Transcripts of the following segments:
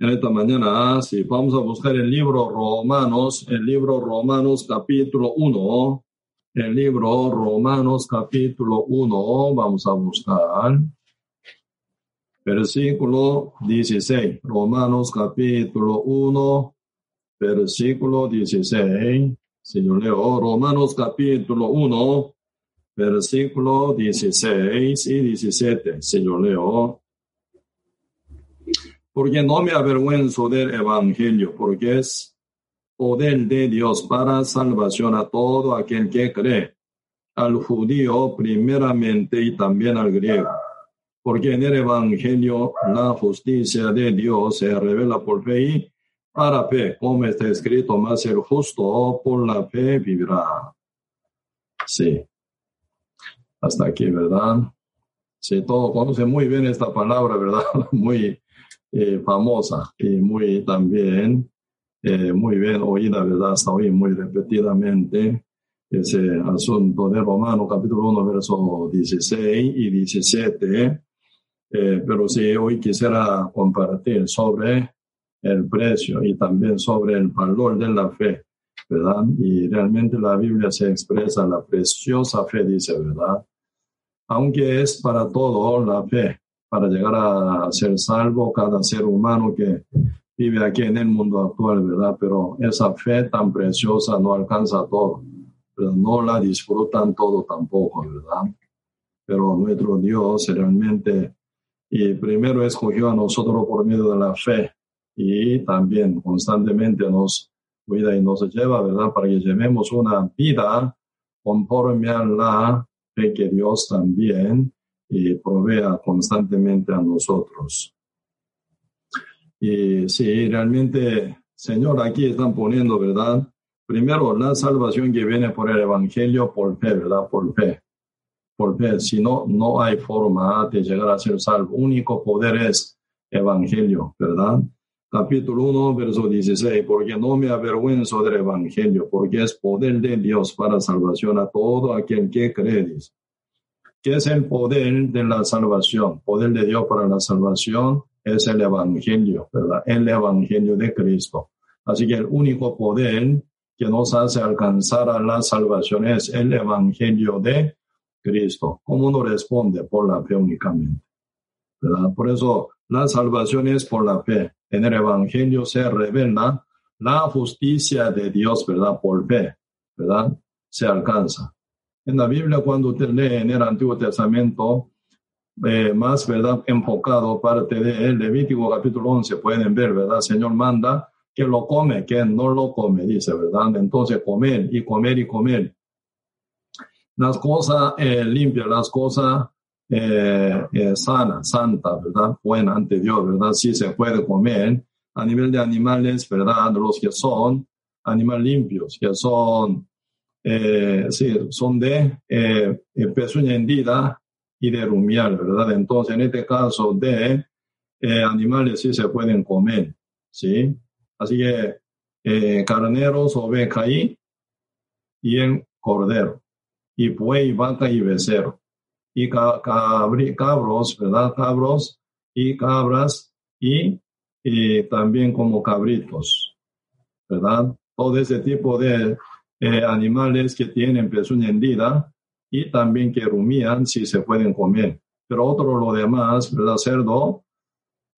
en esta mañana, sí, vamos a buscar el libro Romanos, el libro Romanos capítulo 1, el libro Romanos capítulo 1, vamos a buscar. Versículo 16, Romanos capítulo 1, versículo 16, si leo Romanos capítulo 1, versículo 16 y 17, si yo leo porque no me avergüenzo del Evangelio, porque es poder de Dios para salvación a todo aquel que cree, al judío primeramente y también al griego. Porque en el Evangelio la justicia de Dios se revela por fe y para fe, como está escrito, más el justo por la fe vivirá. Sí. Hasta aquí, ¿verdad? Sí, todo conoce muy bien esta palabra, ¿verdad? Muy, eh, famosa y muy también, eh, muy bien oída, ¿verdad? Hasta hoy muy repetidamente ese asunto de Romano capítulo 1, verso 16 y 17. Eh, pero si hoy quisiera compartir sobre el precio y también sobre el valor de la fe, ¿verdad? Y realmente la Biblia se expresa la preciosa fe, dice, ¿verdad? Aunque es para todo la fe, para llegar a ser salvo cada ser humano que vive aquí en el mundo actual, ¿verdad? Pero esa fe tan preciosa no alcanza todo, pero no la disfrutan todo tampoco, ¿verdad? Pero nuestro Dios realmente, y primero escogió a nosotros por medio de la fe y también constantemente nos cuida y nos lleva, ¿verdad? Para que llevemos una vida conforme a la fe que Dios también y provea constantemente a nosotros. Y sí, realmente, Señor, aquí están poniendo, ¿verdad? Primero, la salvación que viene por el Evangelio, por fe, ¿verdad? Por fe. Por fe. Si no, no hay forma de llegar a ser salvo. Único poder es Evangelio, ¿verdad? Capítulo 1, verso 16. Porque no me avergüenzo del Evangelio, porque es poder de Dios para salvación a todo aquel que cree. ¿Qué es el poder de la salvación? Poder de Dios para la salvación es el Evangelio, ¿verdad? El Evangelio de Cristo. Así que el único poder que nos hace alcanzar a la salvación es el Evangelio de Cristo. ¿Cómo uno responde? Por la fe únicamente. Por eso la salvación es por la fe. En el Evangelio se revela la justicia de Dios, ¿verdad? Por fe, ¿verdad? Se alcanza. En la Biblia, cuando usted lee en el Antiguo Testamento, eh, más, ¿verdad? Enfocado parte de Levítico capítulo 11, pueden ver, ¿verdad? Señor manda que lo come, que no lo come, dice, ¿verdad? Entonces comer y comer y comer. Las cosas eh, limpias, las cosas eh, eh, sanas, santas, ¿verdad? Buenas ante Dios, ¿verdad? Sí se puede comer. A nivel de animales, ¿verdad? Los que son animales limpios, que son eh, sí, son de eh, pezuña hendida y de rumiar, ¿verdad? Entonces, en este caso de eh, animales sí se pueden comer, ¿sí? Así que eh, carneros, oveja y, y el cordero, y buey, vaca y becerro, y cabros, ¿verdad? Cabros y cabras y, y también como cabritos, ¿verdad? Todo ese tipo de eh, animales que tienen pezuña hendida y también que rumían si se pueden comer. Pero otro lo demás, ¿verdad? Cerdo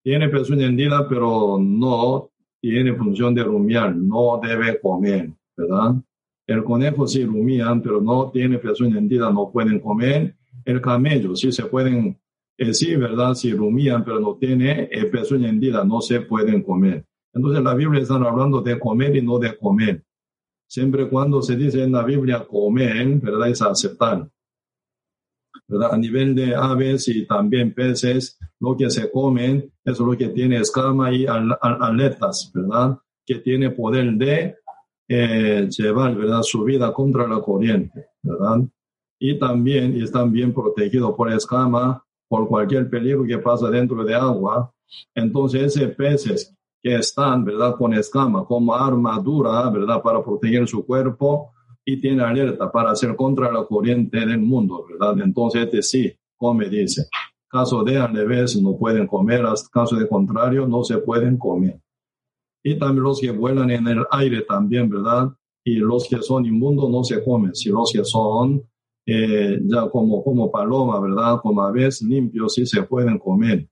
tiene pezuña hendida, pero no tiene función de rumiar, no debe comer, ¿verdad? El conejo sí rumían, pero no tiene pezuña hendida, no pueden comer. El camello sí se pueden, eh, sí, ¿verdad? Si rumían, pero no tiene eh, pezuña hendida, no se pueden comer. Entonces la Biblia está hablando de comer y no de comer siempre cuando se dice en la Biblia comer, ¿verdad? Es aceptar. ¿verdad? A nivel de aves y también peces, lo que se comen es lo que tiene escama y aletas, ¿verdad? Que tiene poder de eh, llevar, ¿verdad? Su vida contra la corriente, ¿verdad? Y también están bien protegidos por escama, por cualquier peligro que pasa dentro de agua. Entonces, ese peces que están, ¿verdad? Con escama, como armadura, ¿verdad? Para proteger su cuerpo y tiene alerta para hacer contra la corriente del mundo, ¿verdad? Entonces, este sí, come, dice. Caso de al no pueden comer. Caso de contrario, no se pueden comer. Y también los que vuelan en el aire también, ¿verdad? Y los que son inmundos no se comen. Si los que son eh, ya como, como paloma, ¿verdad? Como aves limpios sí se pueden comer,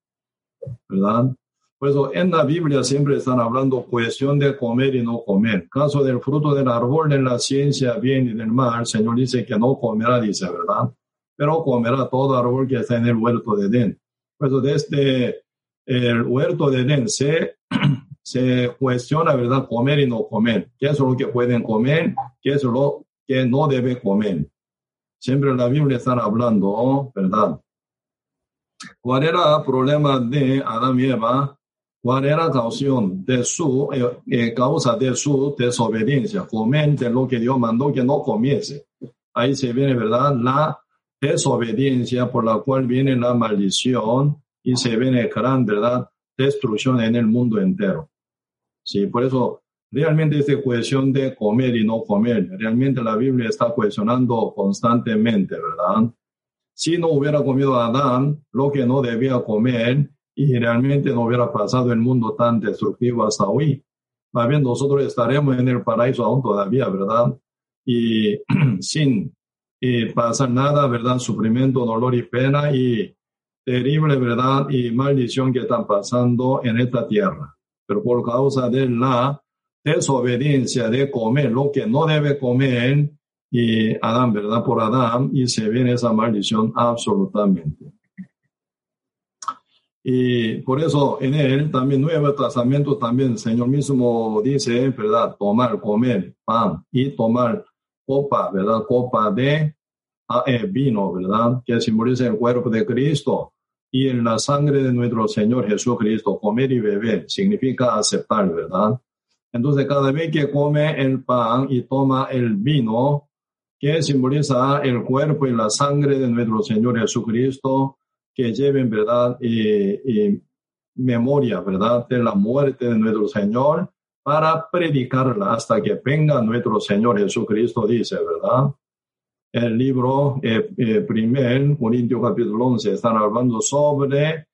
¿verdad? Por eso en la Biblia siempre están hablando cuestión de comer y no comer. Caso del fruto del árbol de la ciencia, bien y del mal, el Señor dice que no comerá, dice, ¿verdad? Pero comerá todo árbol que está en el huerto de Edén. Por eso desde el huerto de Edén se, se cuestiona, ¿verdad? Comer y no comer. ¿Qué es lo que pueden comer? ¿Qué es lo que no debe comer? Siempre en la Biblia están hablando, ¿verdad? ¿Cuál era el problema de Adán y Eva? Cuál era la causa de su, eh, causa de su desobediencia. Comente lo que Dios mandó que no comiese. Ahí se viene, ¿verdad? La desobediencia por la cual viene la maldición y se viene gran, ¿verdad? Destrucción en el mundo entero. Sí, por eso realmente esta cuestión de comer y no comer, realmente la Biblia está cuestionando constantemente, ¿verdad? Si no hubiera comido Adán lo que no debía comer, y realmente no hubiera pasado el mundo tan destructivo hasta hoy. Más bien nosotros estaremos en el paraíso aún todavía, ¿verdad? Y sin pasar nada, ¿verdad? Sufrimiento, dolor y pena y terrible, ¿verdad? Y maldición que están pasando en esta tierra. Pero por causa de la desobediencia de comer lo que no debe comer, y Adán, ¿verdad? Por Adán, y se viene esa maldición absolutamente. Y por eso en él también Nuevo Testamento también el Señor mismo dice, ¿verdad? Tomar, comer pan y tomar copa, ¿verdad? Copa de ah, eh, vino, ¿verdad? Que simboliza el cuerpo de Cristo y en la sangre de nuestro Señor Jesucristo. Comer y beber significa aceptar, ¿verdad? Entonces cada vez que come el pan y toma el vino, que simboliza el cuerpo y la sangre de nuestro Señor Jesucristo, que lleven, ¿verdad? Y, memoria, ¿verdad? De la muerte de nuestro Señor para predicarla hasta que venga nuestro Señor Jesucristo, dice, ¿verdad? El libro eh, eh, primer, Corintios capítulo 11, están hablando sobre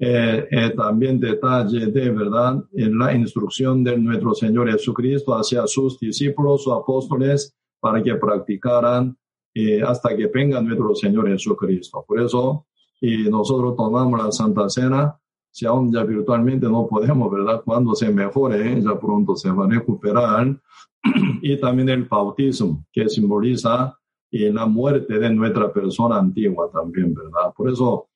eh, eh, también detalle de verdad en la instrucción de nuestro Señor Jesucristo hacia sus discípulos o apóstoles para que practicaran hasta que venga nuestro Señor Jesucristo. Por eso, y nosotros tomamos la Santa Cena, si aún ya virtualmente no podemos, ¿verdad? Cuando se mejore, ya pronto se va a recuperar. y también el bautismo, que simboliza y la muerte de nuestra persona antigua también, ¿verdad? Por eso,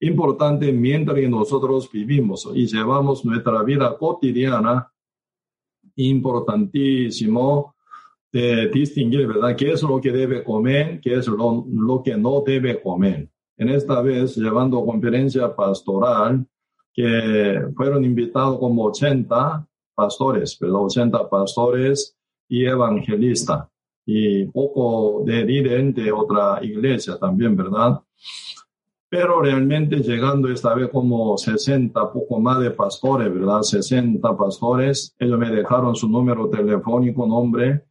importante mientras nosotros vivimos y llevamos nuestra vida cotidiana, importantísimo de distinguir, ¿verdad? ¿Qué es lo que debe comer? ¿Qué es lo, lo que no debe comer? En esta vez llevando conferencia pastoral que fueron invitados como 80 pastores, pero 80 pastores y evangelistas y poco de líder de otra iglesia también, ¿verdad? Pero realmente llegando esta vez como 60, poco más de pastores, ¿verdad? 60 pastores, ellos me dejaron su número telefónico, nombre,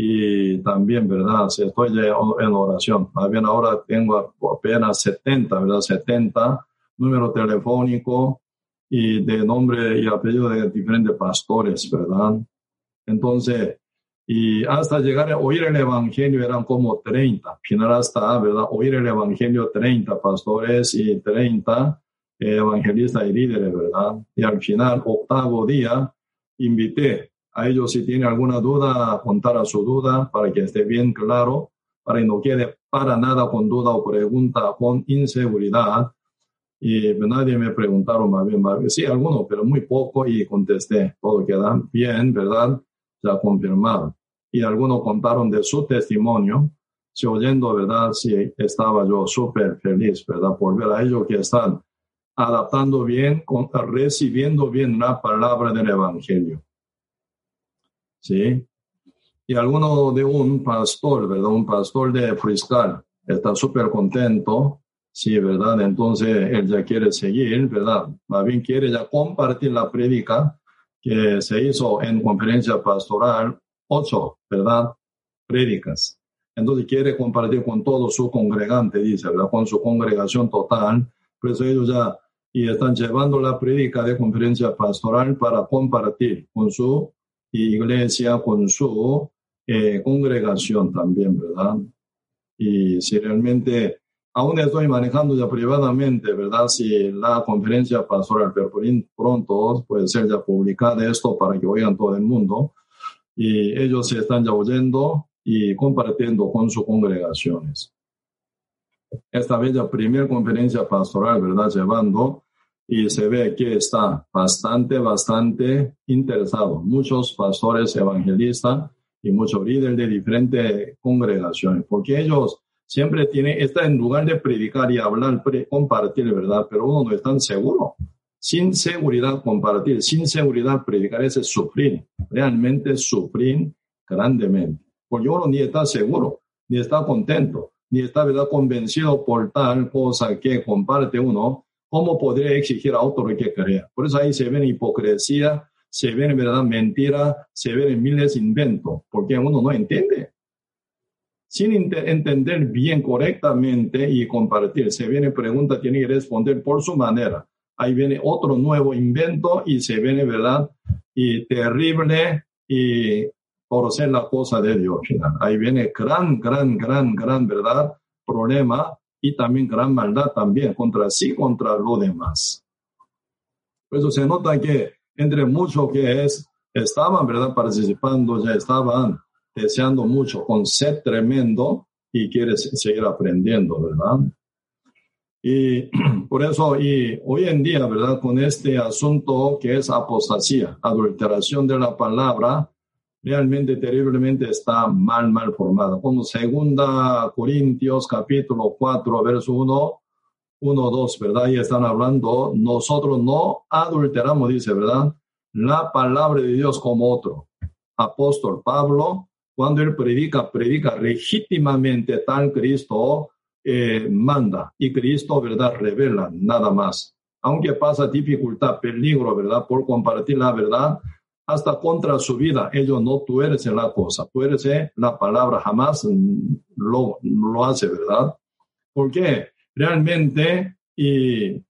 y también, ¿verdad? Si estoy en oración, más bien ahora tengo apenas 70, ¿verdad? 70 número telefónico y de nombre y apellido de diferentes pastores, ¿verdad? Entonces, y hasta llegar a oír el Evangelio eran como 30, final hasta, ¿verdad? Oír el Evangelio 30 pastores y 30 evangelistas y líderes, ¿verdad? Y al final, octavo día, invité a ellos si tiene alguna duda, contar a su duda para que esté bien claro, para que no quede para nada con duda o pregunta con inseguridad. Y nadie me preguntaron más bien, más bien, sí, algunos, pero muy poco y contesté, todo queda bien, ¿verdad? Ya confirmado. Y algunos contaron de su testimonio, si oyendo, ¿verdad? Sí, estaba yo súper feliz, ¿verdad? Por ver a ellos que están adaptando bien, recibiendo bien la palabra del Evangelio. ¿Sí? Y alguno de un pastor, ¿verdad? Un pastor de Friscal está súper contento, sí, ¿verdad? Entonces él ya quiere seguir, ¿verdad? Más bien quiere ya compartir la prédica que se hizo en conferencia pastoral, ocho, ¿verdad? Prédicas. Entonces quiere compartir con todo su congregante, dice, ¿verdad? Con su congregación total, Por eso ellos ya y están llevando la prédica de conferencia pastoral para compartir con su iglesia, con su eh, congregación también, ¿verdad? Y si realmente, aún estoy manejando ya privadamente, ¿verdad? Si la conferencia pastoral pronto puede ser ya publicada esto para que oigan todo el mundo, y ellos se están ya oyendo y compartiendo con sus congregaciones. Esta vez la primera conferencia pastoral, ¿verdad? Llevando y se ve que está bastante, bastante interesado. Muchos pastores evangelistas y muchos líderes de diferentes congregaciones, porque ellos siempre tienen, está en lugar de predicar y hablar, compartir, ¿verdad? Pero uno no es tan seguro. Sin seguridad compartir, sin seguridad predicar, es sufrir, realmente sufrir grandemente. Porque uno ni está seguro, ni está contento, ni está ¿verdad? convencido por tal cosa que comparte uno, ¿cómo podría exigir a otro que crea? Por eso ahí se ven hipocresía, se ven verdad mentira, se ven miles de inventos, porque uno no entiende. Sin entender bien correctamente y compartir, se viene pregunta, tiene que responder por su manera. Ahí viene otro nuevo invento y se viene, ¿verdad? Y terrible y por ser la cosa de Dios. Ahí viene gran, gran, gran, gran verdad, problema y también gran maldad también contra sí, contra lo demás. Por eso se nota que entre muchos que es, estaban, ¿verdad?, participando, ya estaban deseando mucho, con sed tremendo y quiere seguir aprendiendo, ¿verdad? Y por eso, y hoy en día, ¿verdad? Con este asunto que es apostasía, adulteración de la palabra, realmente terriblemente está mal, mal formada. Como segunda Corintios capítulo 4, verso 1, 1, 2, ¿verdad? Y están hablando, nosotros no adulteramos, dice, ¿verdad? La palabra de Dios como otro. Apóstol Pablo, cuando él predica, predica legítimamente tal Cristo eh, manda y Cristo, ¿verdad? Revela nada más. Aunque pasa dificultad, peligro, ¿verdad? Por compartir la verdad, hasta contra su vida. Ellos no tuercen la cosa, tuerce la palabra, jamás lo, lo hace, ¿verdad? Porque realmente, y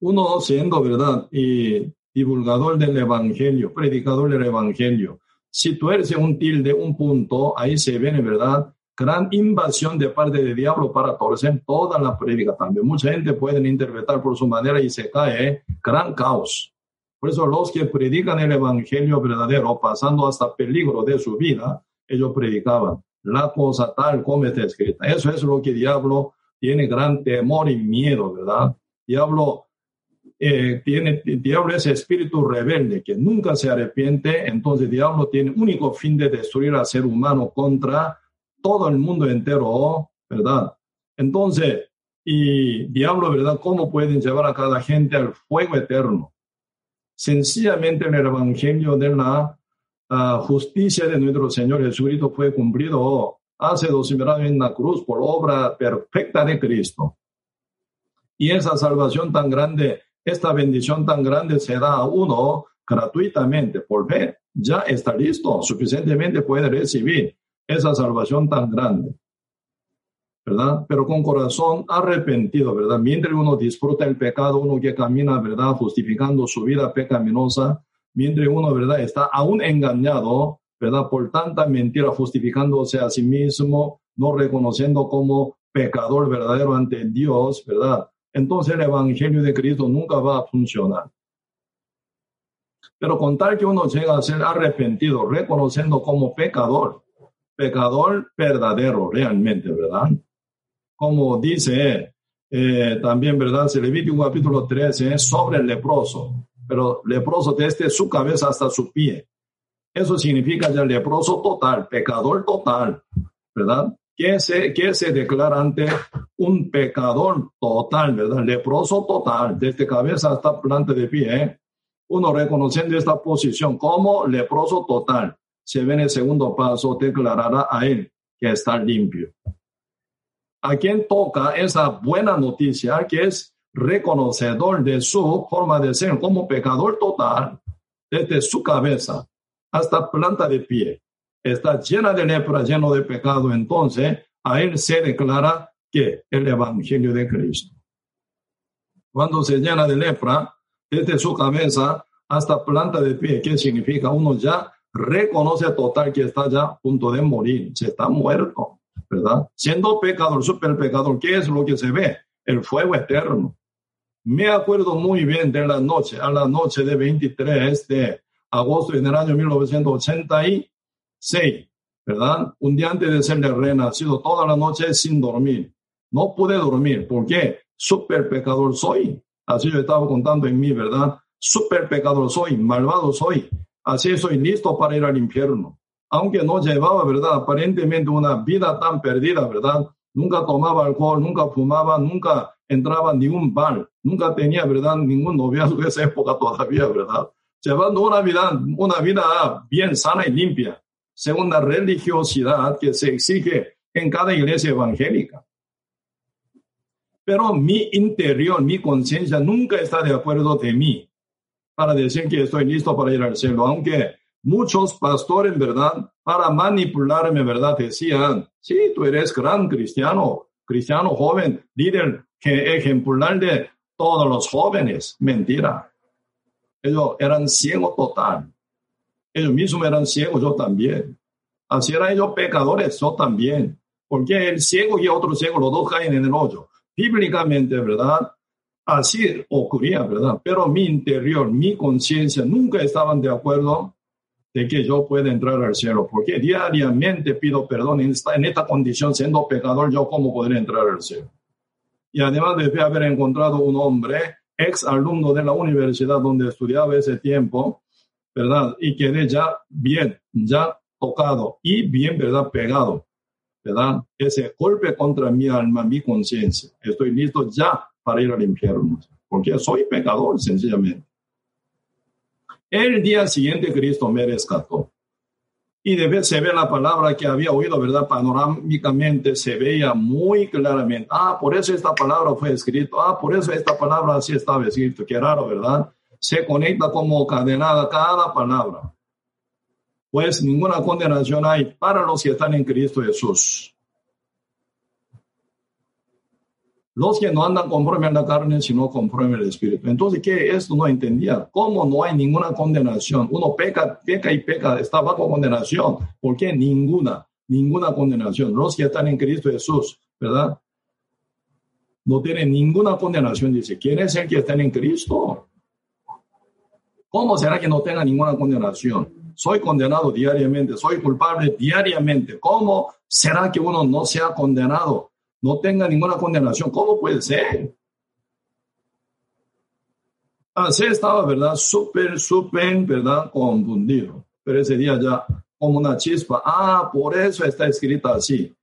uno siendo, ¿verdad? Y divulgador del Evangelio, predicador del Evangelio, si tuerce un tilde, un punto, ahí se viene, ¿verdad? Gran invasión de parte del diablo para torcer toda la predica también. Mucha gente puede interpretar por su manera y se cae, ¿eh? gran caos. Por eso los que predican el evangelio verdadero, pasando hasta peligro de su vida, ellos predicaban la cosa tal como está escrita. Eso es lo que diablo tiene gran temor y miedo, ¿verdad? Diablo eh, tiene, diablo es espíritu rebelde que nunca se arrepiente, entonces diablo tiene único fin de destruir al ser humano contra todo el mundo entero, ¿verdad? Entonces, y diablo, ¿verdad? ¿Cómo pueden llevar a cada gente al fuego eterno? Sencillamente en el Evangelio de la ah, justicia de nuestro Señor Jesucristo fue cumplido hace dos mil años en la cruz por obra perfecta de Cristo. Y esa salvación tan grande, esta bendición tan grande se da a uno gratuitamente por fe. Ya está listo, suficientemente puede recibir esa salvación tan grande. Pero con corazón arrepentido, ¿verdad? Mientras uno disfruta el pecado, uno que camina, ¿verdad? Justificando su vida pecaminosa, mientras uno, ¿verdad? Está aún engañado, ¿verdad? Por tanta mentira, justificándose a sí mismo, no reconociendo como pecador verdadero ante Dios, ¿verdad? Entonces el Evangelio de Cristo nunca va a funcionar. Pero con tal que uno llega a ser arrepentido, reconociendo como pecador, pecador verdadero realmente, ¿verdad? Como dice eh, también, ¿verdad? Se un capítulo 13 sobre el leproso, pero leproso desde su cabeza hasta su pie. Eso significa ya leproso total, pecador total, ¿verdad? ¿Qué se, qué se declara ante un pecador total, ¿verdad? Leproso total, desde cabeza hasta planta de pie. ¿eh? Uno reconociendo esta posición como leproso total, se ve en el segundo paso, declarará a él que está limpio a quien toca esa buena noticia que es reconocedor de su forma de ser como pecador total, desde su cabeza hasta planta de pie. Está llena de lepra, lleno de pecado, entonces a él se declara que el Evangelio de Cristo. Cuando se llena de lepra, desde su cabeza hasta planta de pie, ¿qué significa? Uno ya reconoce total que está ya a punto de morir, se está muerto, ¿verdad? Siendo pecador, super pecador, ¿qué es lo que se ve? El fuego eterno. Me acuerdo muy bien de la noche, a la noche de 23 de agosto en el año 1986, ¿verdad? Un día antes de ser renacido, toda la noche sin dormir. No pude dormir. ¿Por qué? Super pecador soy. Así yo estaba contando en mí, ¿verdad? Super pecador soy, malvado soy. Así soy listo para ir al infierno. Aunque no llevaba, ¿verdad? Aparentemente una vida tan perdida, ¿verdad? Nunca tomaba alcohol, nunca fumaba, nunca entraba en ningún bar, nunca tenía, ¿verdad? Ningún noviazgo en esa época todavía, ¿verdad? Llevando una vida, una vida bien sana y limpia, según la religiosidad que se exige en cada iglesia evangélica. Pero mi interior, mi conciencia nunca está de acuerdo de mí para decir que estoy listo para ir al cielo, aunque muchos pastores, ¿verdad? Para manipularme, ¿verdad? Decían, sí, tú eres gran cristiano, cristiano joven, líder que ejemplar de todos los jóvenes. Mentira. Ellos eran ciegos total. Ellos mismos eran ciegos, yo también. Así eran ellos pecadores, yo también. Porque el ciego y otro ciego, los dos caen en el hoyo. Bíblicamente, ¿verdad? Así ocurría, ¿verdad? Pero mi interior, mi conciencia nunca estaban de acuerdo de que yo pueda entrar al cielo, porque diariamente pido perdón en esta, en esta condición, siendo pecador, yo cómo podré entrar al cielo. Y además de haber encontrado un hombre, ex alumno de la universidad donde estudiaba ese tiempo, ¿verdad? Y quedé ya bien, ya tocado y bien, ¿verdad? Pegado, ¿verdad? Ese golpe contra mi alma, mi conciencia. Estoy listo ya para ir al infierno, porque soy pecador, sencillamente. El día siguiente Cristo me rescató. Y de se ve la palabra que había oído, ¿verdad? Panorámicamente se veía muy claramente. Ah, por eso esta palabra fue escrita. Ah, por eso esta palabra así estaba escrito. Qué raro, ¿verdad? Se conecta como cadenada cada palabra. Pues ninguna condenación hay para los que están en Cristo Jesús. Los que no andan conforme a la carne, sino conforme al Espíritu. Entonces, ¿qué? Esto no entendía. ¿Cómo no hay ninguna condenación? Uno peca, peca y peca, está bajo condenación. ¿Por qué? Ninguna, ninguna condenación. Los que están en Cristo Jesús, ¿verdad? No tienen ninguna condenación. Dice, ¿quién es el que está en Cristo? ¿Cómo será que no tenga ninguna condenación? Soy condenado diariamente, soy culpable diariamente. ¿Cómo será que uno no sea condenado? No tenga ninguna condenación. ¿Cómo puede ser? Así estaba, ¿verdad? Súper, súper, ¿verdad? Confundido. Pero ese día ya, como una chispa, ah, por eso está escrita así.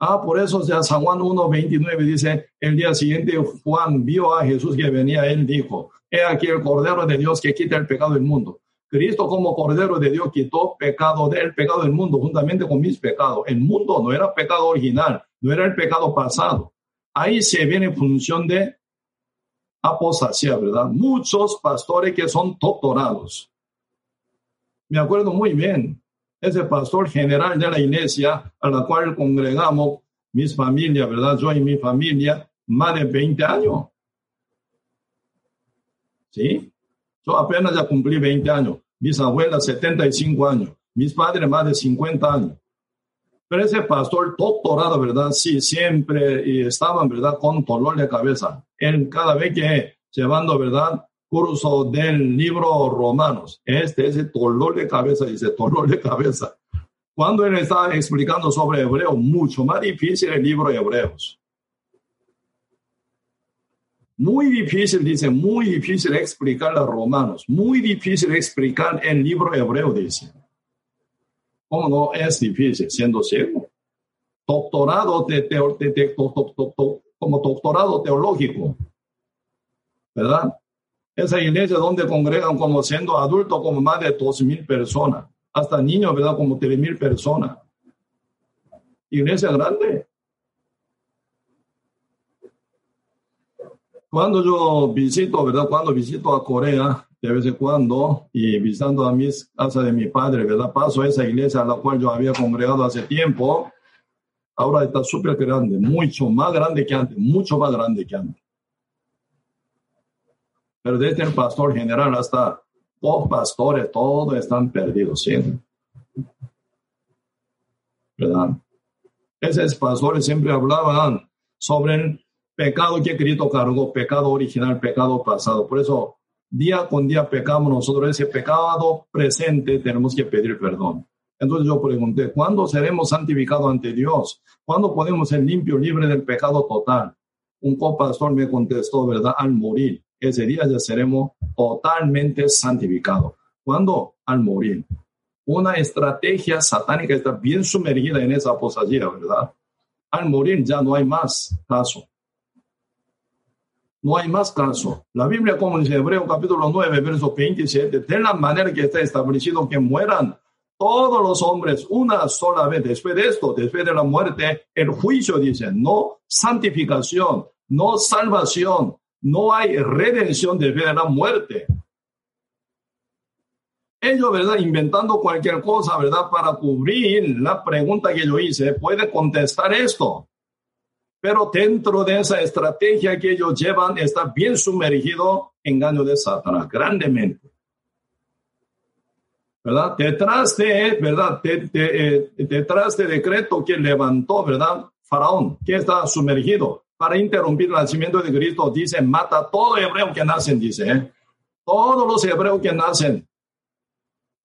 Ah, por eso ya San Juan 1.29 dice, el día siguiente Juan vio a Jesús que venía, él dijo, he aquí el Cordero de Dios que quita el pecado del mundo. Cristo como Cordero de Dios quitó pecado del pecado del mundo juntamente con mis pecados. El mundo no era pecado original, no era el pecado pasado. Ahí se viene en función de apostasía, ¿verdad? Muchos pastores que son doctorados. Me acuerdo muy bien, ese pastor general de la iglesia a la cual congregamos mis familias, ¿verdad? Yo y mi familia, más de 20 años. ¿Sí? Yo apenas ya cumplí 20 años. Mis abuelas, 75 años. Mis padres, más de 50 años. Pero ese pastor doctorado, ¿verdad? Sí, siempre y estaban, ¿verdad? Con dolor de cabeza. Él cada vez que llevando, ¿verdad? Curso del libro Romanos. Este, ese dolor de cabeza, dice, dolor de cabeza. Cuando él estaba explicando sobre Hebreo, mucho más difícil el libro de Hebreos. Muy difícil, dice, muy difícil explicar a Romanos. Muy difícil explicar el libro Hebreo, dice. ¿Cómo no es difícil siendo ciego? Doctorado de, como doctorado teológico, ¿verdad? Esa iglesia donde congregan como siendo adultos como más de dos mil personas, hasta niños, ¿verdad? Como tres mil personas. Iglesia grande. Cuando yo visito, ¿verdad? Cuando visito a Corea, de vez en cuando y visitando a mis casa de mi padre, ¿verdad? Paso a esa iglesia a la cual yo había congregado hace tiempo. Ahora está súper grande, mucho más grande que antes, mucho más grande que antes. Pero desde el pastor general hasta los pastores, todos están perdidos, ¿sí? ¿Verdad? Esos pastores siempre hablaban sobre pecado que Cristo cargó, pecado original, pecado pasado. Por eso, día con día pecamos nosotros, ese pecado presente tenemos que pedir perdón. Entonces yo pregunté, ¿cuándo seremos santificados ante Dios? ¿Cuándo podemos ser limpios, libres del pecado total? Un copastor me contestó, ¿verdad? Al morir. Ese día ya seremos totalmente santificados. ¿Cuándo? Al morir. Una estrategia satánica está bien sumergida en esa apostasía, ¿verdad? Al morir ya no hay más caso. No hay más caso. La Biblia, como dice Hebreo capítulo 9, verso 27, de la manera que está establecido que mueran todos los hombres una sola vez. Después de esto, después de la muerte, el juicio dice, no santificación, no salvación, no hay redención después de la muerte. Ellos, ¿verdad? Inventando cualquier cosa, ¿verdad? Para cubrir la pregunta que yo hice, puede contestar esto. Pero dentro de esa estrategia que ellos llevan, está bien sumergido engaño de Satanás, grandemente. ¿verdad? Detrás de, ¿verdad? Eh, detrás de decreto que levantó, ¿verdad? Faraón, que está sumergido para interrumpir el nacimiento de Cristo, dice, mata todo hebreo que nacen, dice, ¿eh? todos los hebreos que nacen.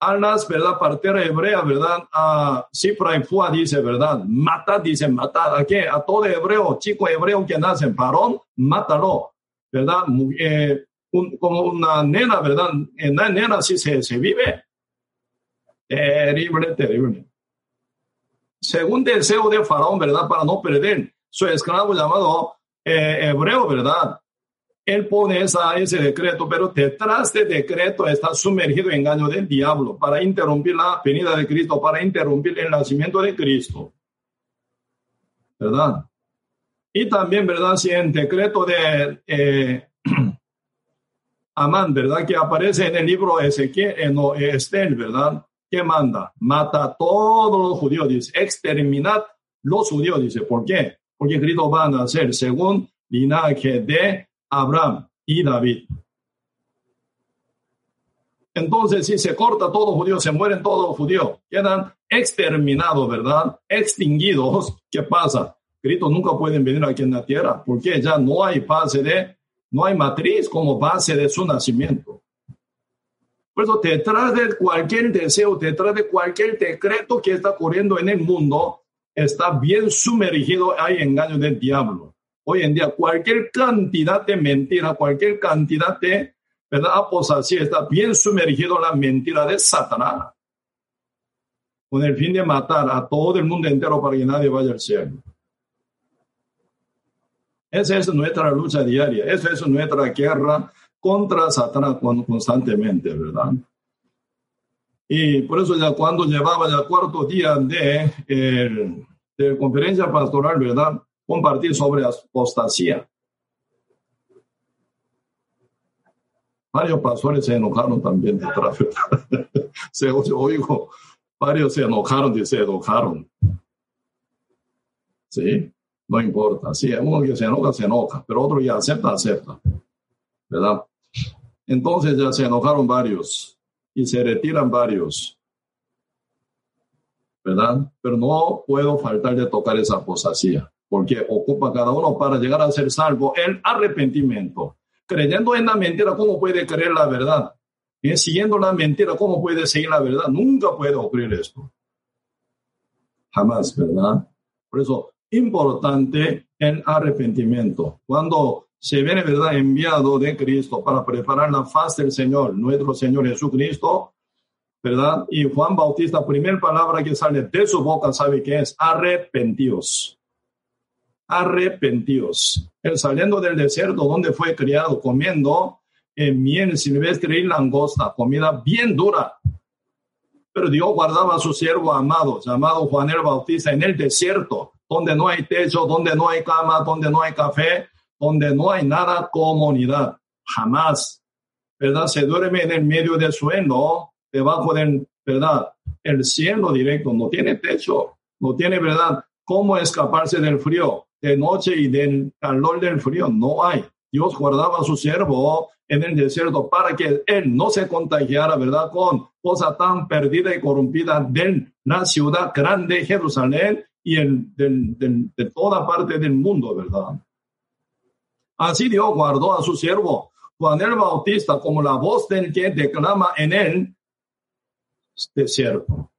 A las, ¿verdad? Partera hebrea, ¿verdad? A Cifra y Fua dice, ¿verdad? Mata, dice, mata, ¿a qué? A todo hebreo, chico hebreo que nacen, Faraón, mátalo, ¿verdad? Eh, como una nena, ¿verdad? En la nena sí se, se vive, Terrible, terrible. Según deseo de Faraón, ¿verdad? Para no perder su esclavo llamado eh, hebreo, ¿verdad? Él pone esa, ese decreto, pero detrás de decreto está sumergido en engaño del diablo para interrumpir la venida de Cristo, para interrumpir el nacimiento de Cristo. ¿Verdad? Y también, ¿verdad? Si en decreto de eh, Amán, ¿verdad? Que aparece en el libro Ezequiel, en Estel, ¿verdad? ¿Qué manda? Mata a todos los judíos, dice, exterminad los judíos, dice. ¿Por qué? Porque Cristo va a nacer según linaje de Abraham y David. Entonces, si se corta todo los judíos, se mueren todos judíos, quedan exterminados, ¿verdad? Extinguidos. ¿Qué pasa? Cristo nunca pueden venir aquí en la tierra porque ya no hay base de, no hay matriz como base de su nacimiento. Por eso, detrás de cualquier deseo, detrás de cualquier decreto que está ocurriendo en el mundo, está bien sumergido, hay engaño del diablo. Hoy en día, cualquier cantidad de mentira, cualquier cantidad de ¿verdad? apostasía, está bien sumergido la mentira de Satanás, con el fin de matar a todo el mundo entero para que nadie vaya al cielo. Esa es nuestra lucha diaria, esa es nuestra guerra contra Satanás constantemente, ¿verdad? Y por eso ya cuando llevaba ya cuarto día de, de conferencia pastoral, ¿verdad? Compartir sobre apostasía. Varios pastores se enojaron también detrás, ¿verdad? se oigo, varios se enojaron y se enojaron. Sí, no importa. Sí, uno que se enoja, se enoja, pero otro ya acepta, acepta. ¿Verdad? Entonces ya se enojaron varios y se retiran varios. ¿Verdad? Pero no puedo faltar de tocar esa apostasía, porque ocupa cada uno para llegar a ser salvo el arrepentimiento. Creyendo en la mentira, ¿cómo puede creer la verdad? Y siguiendo la mentira, ¿cómo puede seguir la verdad? Nunca puede ocurrir esto. Jamás, ¿verdad? Por eso, importante el arrepentimiento. Cuando se viene, ¿verdad?, enviado de Cristo para preparar la faz del Señor, nuestro Señor Jesucristo, ¿verdad? Y Juan Bautista, primera palabra que sale de su boca, ¿sabe qué es? Arrepentidos. Arrepentidos. Él saliendo del desierto donde fue criado, comiendo en miel silvestre y langosta, comida bien dura. Pero Dios guardaba a su siervo amado, llamado Juan el Bautista, en el desierto, donde no hay techo, donde no hay cama, donde no hay café, donde no hay nada comunidad, jamás, ¿verdad? Se duerme en el medio del suelo, debajo del, ¿verdad? El cielo directo, no tiene techo, no tiene, ¿verdad? ¿Cómo escaparse del frío de noche y del calor del frío? No hay. Dios guardaba a su siervo en el desierto para que él no se contagiara, ¿verdad? Con cosa tan perdida y corrompida de la ciudad grande Jerusalén y el, de toda parte del mundo, ¿verdad? Así Dios guardó a su siervo Juan el Bautista como la voz del que declama en él desierto.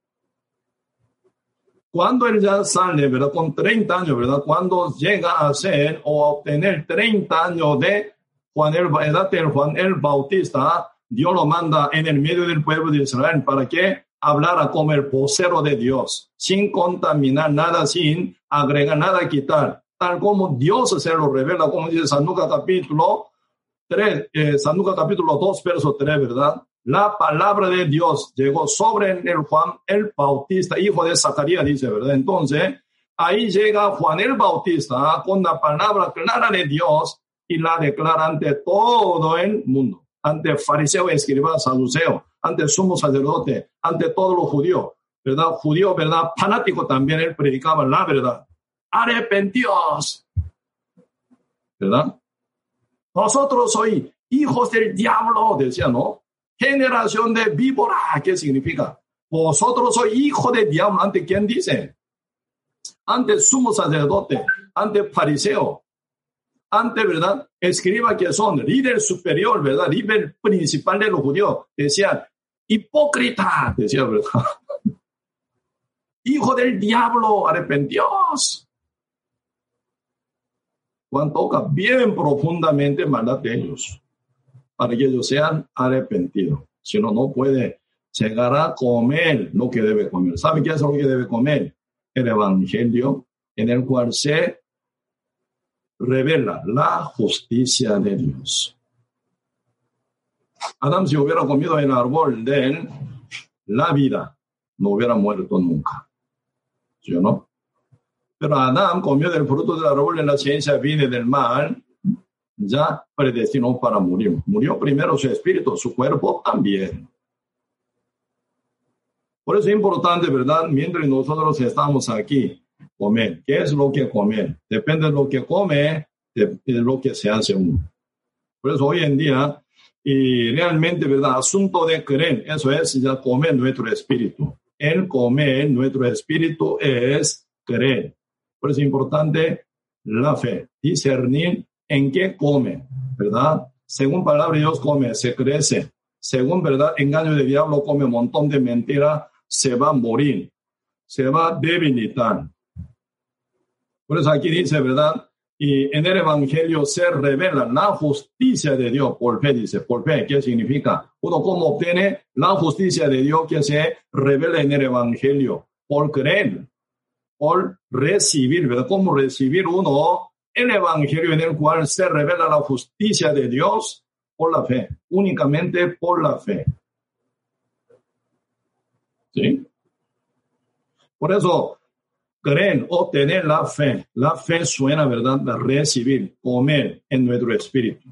Cuando él ya sale, ¿verdad? Con 30 años, ¿verdad? Cuando llega a ser o a obtener 30 años de Juan el, edad de Juan el Bautista, Dios lo manda en el medio del pueblo de Israel para que hablara como el vocero de Dios, sin contaminar nada, sin agregar nada, quitar, tal como Dios se lo revela, como dice San Lucas capítulo 3, eh, San Lucas capítulo 2, verso 3, ¿verdad? La palabra de Dios llegó sobre el Juan el Bautista, hijo de Zacarías, dice, ¿verdad? Entonces, ahí llega Juan el Bautista con la palabra clara de Dios y la declara ante todo el mundo, ante fariseo, escriba, saduceo, ante sumo sacerdote, ante todos los judíos, ¿verdad? Judío, ¿verdad? Fanático también, él predicaba la verdad. Arrepentíos, ¿verdad? Nosotros soy hijos del diablo, decía, ¿no? Generación de víbora, ¿qué significa? Vosotros sois hijo de diablo, ¿ante quién dice? Ante sumo sacerdote, ante fariseo, ante, ¿verdad? Escriba que son líder superior, ¿verdad? Líder principal de los judíos. Decía, hipócrita, decía, ¿verdad? Hijo del diablo, arrepentíos. Juan toca bien profundamente maldad de ellos, para que ellos sean arrepentidos. Si no, no puede llegar a comer lo que debe comer. ¿Sabe qué es lo que debe comer? El Evangelio, en el cual se revela la justicia de Dios. Adán, si hubiera comido el árbol de la vida, no hubiera muerto nunca. ¿Sí o no? Pero Adán comió del fruto del árbol de la ciencia viene del mal, ya predestinó para morir. Murió primero su espíritu, su cuerpo también. Por eso es importante, ¿verdad? Mientras nosotros estamos aquí, comer. ¿Qué es lo que comer? Depende de lo que come, de, lo que se hace uno. Por eso hoy en día, y realmente, ¿verdad? Asunto de creer, eso es ya comer nuestro espíritu. El comer nuestro espíritu es creer. Por eso es importante la fe, discernir en qué come, ¿verdad? Según palabra Dios come, se crece. Según verdad, engaño de diablo come un montón de mentira, se va a morir, se va a debilitar. Por eso aquí dice, ¿verdad? Y en el Evangelio se revela la justicia de Dios por fe, dice, por fe, ¿qué significa? Uno cómo obtiene la justicia de Dios que se revela en el Evangelio, por creer por recibir, ¿verdad? ¿Cómo recibir uno el Evangelio en el cual se revela la justicia de Dios por la fe, únicamente por la fe. ¿Sí? Por eso, creen o tener la fe. La fe suena, ¿verdad? De recibir, comer en nuestro espíritu.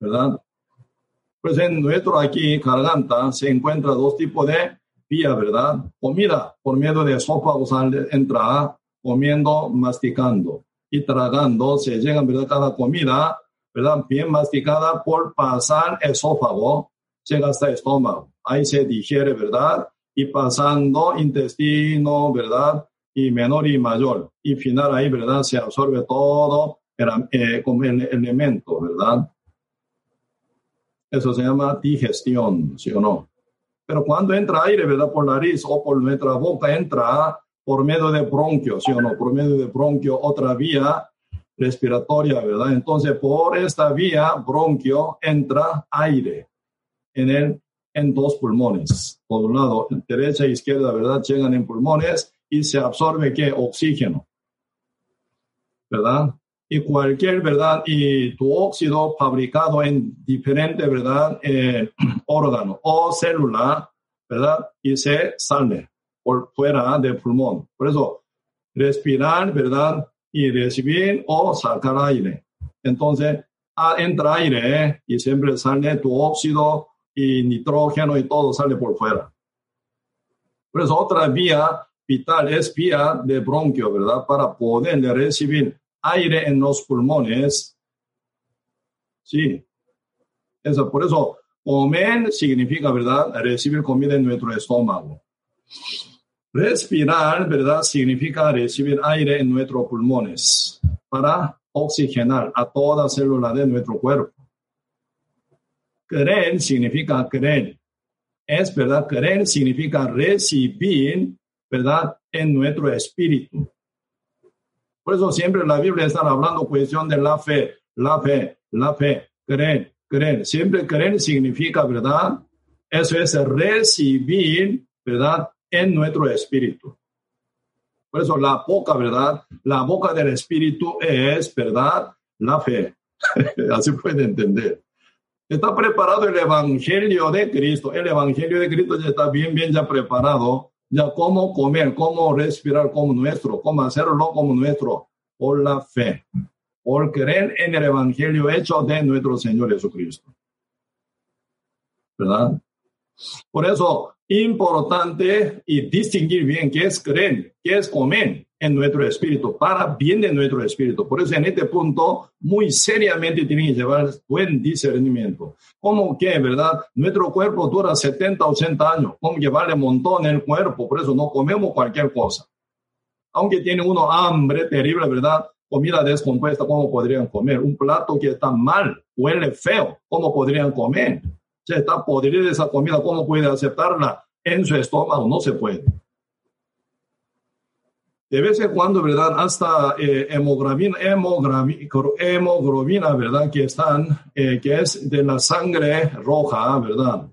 ¿Verdad? Pues en nuestro aquí, garganta, se encuentra dos tipos de vía, ¿verdad? Comida por medio de esófagos entra comiendo, masticando y tragando, se llega, ¿verdad? Cada comida, ¿verdad? Bien masticada por pasar esófago, llega hasta estómago. Ahí se digiere, ¿verdad? Y pasando intestino, ¿verdad? Y menor y mayor. Y final ahí, ¿verdad? Se absorbe todo eh, como el elemento, ¿verdad? Eso se llama digestión, ¿sí o no? Pero cuando entra aire, ¿verdad? Por nariz o por nuestra boca, entra por medio de bronquio, ¿sí o no? Por medio de bronquio, otra vía respiratoria, ¿verdad? Entonces, por esta vía, bronquio, entra aire en, el, en dos pulmones. Por un lado, derecha e izquierda, ¿verdad? Llegan en pulmones y se absorbe, ¿qué? Oxígeno, ¿verdad? y cualquier, ¿verdad? Y tu óxido fabricado en diferente, ¿verdad? Eh, órgano o célula, ¿verdad? Y se sale por fuera del pulmón. Por eso, respirar, ¿verdad? Y recibir o sacar aire. Entonces, entra aire ¿eh? y siempre sale tu óxido y nitrógeno y todo sale por fuera. Por eso, otra vía vital es vía de bronquio, ¿verdad? Para poder recibir aire en los pulmones Sí. Eso, por eso, comer significa, ¿verdad? Recibir comida en nuestro estómago. Respirar, ¿verdad? Significa recibir aire en nuestros pulmones para oxigenar a toda célula de nuestro cuerpo. Creer significa creer. Es verdad, creer significa recibir, ¿verdad? En nuestro espíritu. Por eso siempre la Biblia está hablando cuestión de la fe, la fe, la fe, creer, creer. Siempre creer significa, ¿verdad? Eso es recibir, ¿verdad? En nuestro espíritu. Por eso la boca, ¿verdad? La boca del espíritu es, ¿verdad? La fe. Así puede entender. Está preparado el evangelio de Cristo. El evangelio de Cristo ya está bien, bien ya preparado. Ya cómo comer, cómo respirar como nuestro, cómo hacerlo como nuestro, por la fe, por creer en el evangelio hecho de nuestro Señor Jesucristo. ¿Verdad? Por eso, importante y distinguir bien qué es creer, qué es comer en nuestro espíritu, para bien de nuestro espíritu. Por eso en este punto, muy seriamente tienen que llevar buen discernimiento. Como que, ¿verdad? Nuestro cuerpo dura 70, 80 años, como que vale un montón el cuerpo, por eso no comemos cualquier cosa. Aunque tiene uno hambre terrible, ¿verdad? Comida descompuesta, ¿cómo podrían comer? Un plato que está mal, huele feo, ¿cómo podrían comer? Está podrida esa comida, ¿cómo puede aceptarla en su estómago? No se puede. De vez en cuando, ¿verdad? Hasta eh, hemoglobina, hemoglobina, ¿verdad? Que están, eh, que es de la sangre roja, ¿verdad?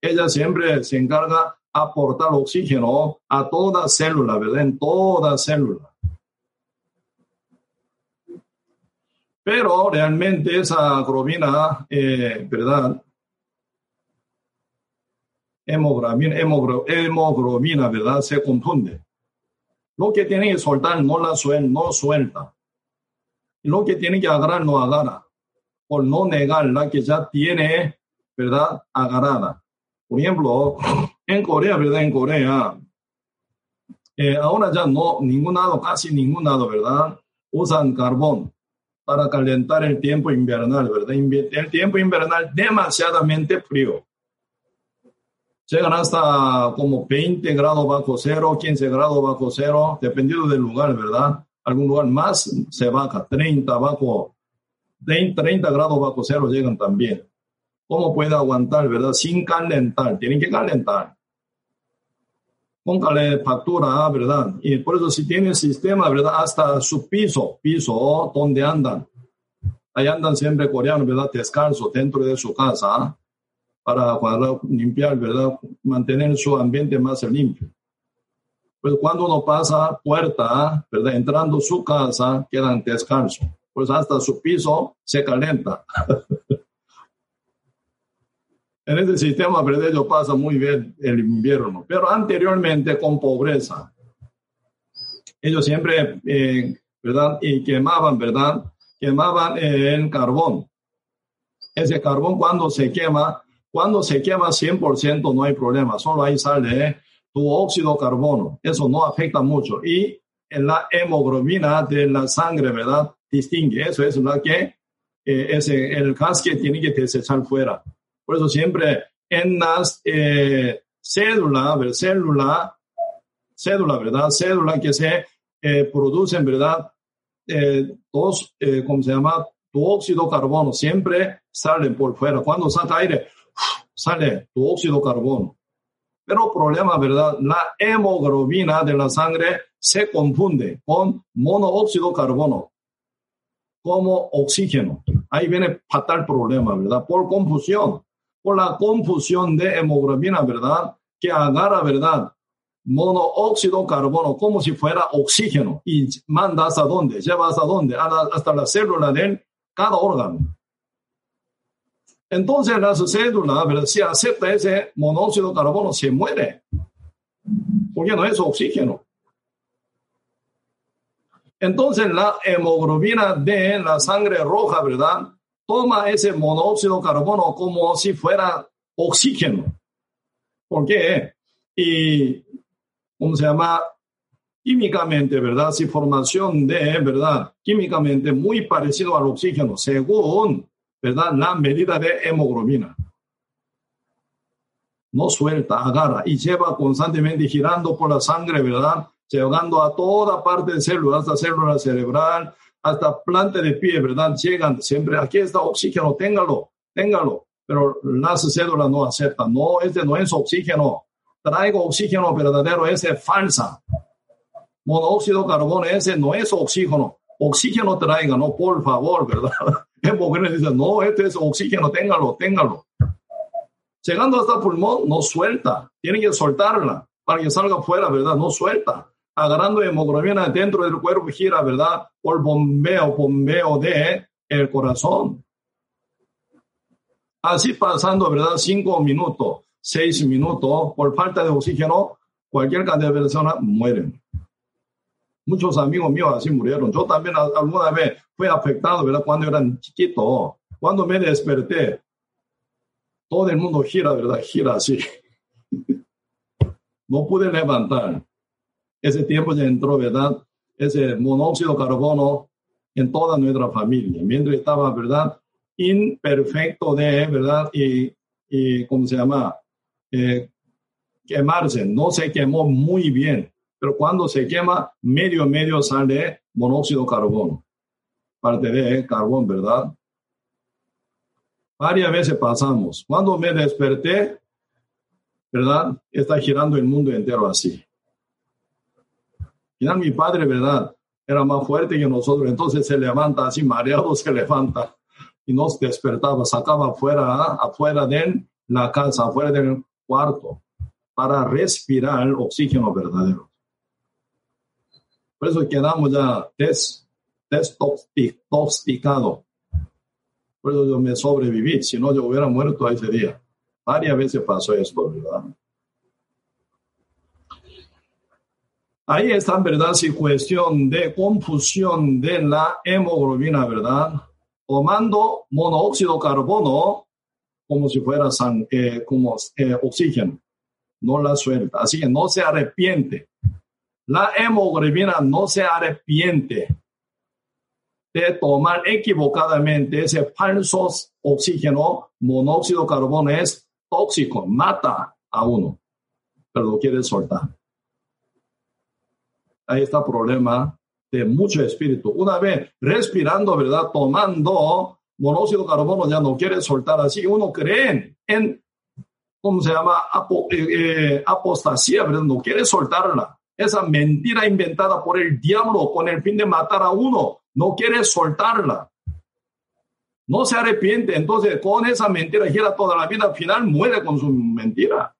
Ella siempre se encarga aportar oxígeno a toda célula, ¿verdad? En toda célula. Pero realmente esa globina, eh, ¿verdad? Hemoglobina, hemoglobina, ¿verdad? Se confunde. Lo que tiene que soltar no la suelta, no suelta. lo que tiene que agarrar no agarra. Por no negar la que ya tiene, ¿verdad? Agarrada. Por ejemplo, en Corea, ¿verdad? En Corea, eh, ahora ya no, ningún lado, casi ningún lado, ¿verdad? Usan carbón para calentar el tiempo invernal, ¿verdad? El tiempo invernal demasiadamente frío llegan hasta como 20 grados bajo cero, 15 grados bajo cero, dependiendo del lugar, ¿verdad? Algún lugar más se baja, 30 bajo, 30 grados bajo cero llegan también. ¿Cómo puede aguantar, verdad? Sin calentar, tienen que calentar. Póngale factura, ¿verdad? Y por eso si tiene sistema, ¿verdad? Hasta su piso, piso donde andan. Ahí andan siempre coreanos, ¿verdad? Descalzo dentro de su casa para, limpiar, ¿verdad? Mantener su ambiente más limpio. Pues cuando uno pasa puerta, ¿verdad? Entrando su casa, quedan descanso. Pues hasta su piso se calienta. en este sistema, ¿verdad? Ellos pasa muy bien el invierno. Pero anteriormente con pobreza. Ellos siempre, eh, ¿verdad? Y quemaban, ¿verdad? Quemaban el carbón. Ese carbón cuando se quema, cuando se quema 100% no hay problema, solo ahí sale tu óxido carbono. Eso no afecta mucho. Y en la hemoglobina de la sangre, ¿verdad? Distingue. Eso es lo que eh, ese, el gas que tiene que desechar fuera. Por eso siempre en las eh, células, célula, célula, ¿verdad? Célula que se eh, producen, ¿verdad? Eh, dos, eh, ¿cómo se llama? Tu óxido carbono siempre salen por fuera. Cuando saca aire, sale tu óxido carbono. Pero problema, ¿verdad? La hemoglobina de la sangre se confunde con monóxido carbono como oxígeno. Ahí viene fatal problema, ¿verdad? Por confusión, por la confusión de hemoglobina, ¿verdad? Que agarra, ¿verdad? Monóxido carbono como si fuera oxígeno y manda hasta dónde, lleva hasta dónde, hasta la célula de cada órgano. Entonces la cédula, si acepta ese monóxido de carbono, se muere, porque no es oxígeno. Entonces la hemoglobina de la sangre roja, ¿verdad? Toma ese monóxido de carbono como si fuera oxígeno. ¿Por qué? Y, ¿cómo se llama? Químicamente, ¿verdad? Si formación de, ¿verdad? Químicamente muy parecido al oxígeno, según ¿verdad? La medida de hemoglobina. No suelta, agarra y lleva constantemente girando por la sangre, ¿verdad? Llegando a toda parte de célula, hasta célula cerebral, hasta planta de pie, ¿verdad? Llegan siempre, aquí está oxígeno, téngalo, téngalo. Pero las células no aceptan, no, este no es oxígeno. Traigo oxígeno verdadero, ese es falsa. Monóxido de carbono, ese no es oxígeno. Oxígeno traiga, no, por favor, ¿verdad? El dice, no, este es oxígeno, téngalo, téngalo. Llegando hasta pulmón, no suelta. Tiene que soltarla para que salga fuera, ¿verdad? No suelta agarrando hemoglobina dentro del cuerpo gira, ¿verdad? Por bombeo, bombeo de el corazón. Así pasando, ¿verdad? Cinco minutos, seis minutos, por falta de oxígeno, cualquier cantidad de personas mueren. Muchos amigos míos así murieron. Yo también alguna vez fui afectado, ¿verdad? Cuando era chiquito. Cuando me desperté, todo el mundo gira, ¿verdad? Gira así. no pude levantar ese tiempo ya entró, ¿verdad? Ese monóxido de carbono en toda nuestra familia. Mientras estaba, ¿verdad? Imperfecto de, ¿verdad? Y, y ¿cómo se llama? Eh, quemarse. No se quemó muy bien, pero cuando se quema, medio medio sale monóxido de carbono. Parte de carbón, ¿verdad? Varias veces pasamos. Cuando me desperté, ¿verdad? Está girando el mundo entero así mi padre, ¿verdad? Era más fuerte que nosotros, entonces se levanta así, mareado se levanta y nos despertaba, sacaba afuera, afuera de la casa, afuera del cuarto, para respirar oxígeno verdadero. Por eso quedamos ya destoxicado. Por eso yo me sobreviví, si no yo hubiera muerto ese día. Varias veces pasó esto, ¿verdad? Ahí está, ¿verdad? Si cuestión de confusión de la hemoglobina, ¿verdad? Tomando monóxido de carbono como si fuera eh, como eh, oxígeno. No la suelta. Así que no se arrepiente. La hemoglobina no se arrepiente de tomar equivocadamente ese falso oxígeno, monóxido de carbono es tóxico, mata a uno, pero lo quiere soltar ahí está el problema de mucho espíritu. Una vez respirando, ¿verdad? Tomando monóxido de carbono, ya no quiere soltar así. Uno cree en, ¿cómo se llama? Eh, eh, apostasía, ¿verdad? No quiere soltarla. Esa mentira inventada por el diablo con el fin de matar a uno, no quiere soltarla. No se arrepiente, entonces con esa mentira gira toda la vida, al final muere con su mentira.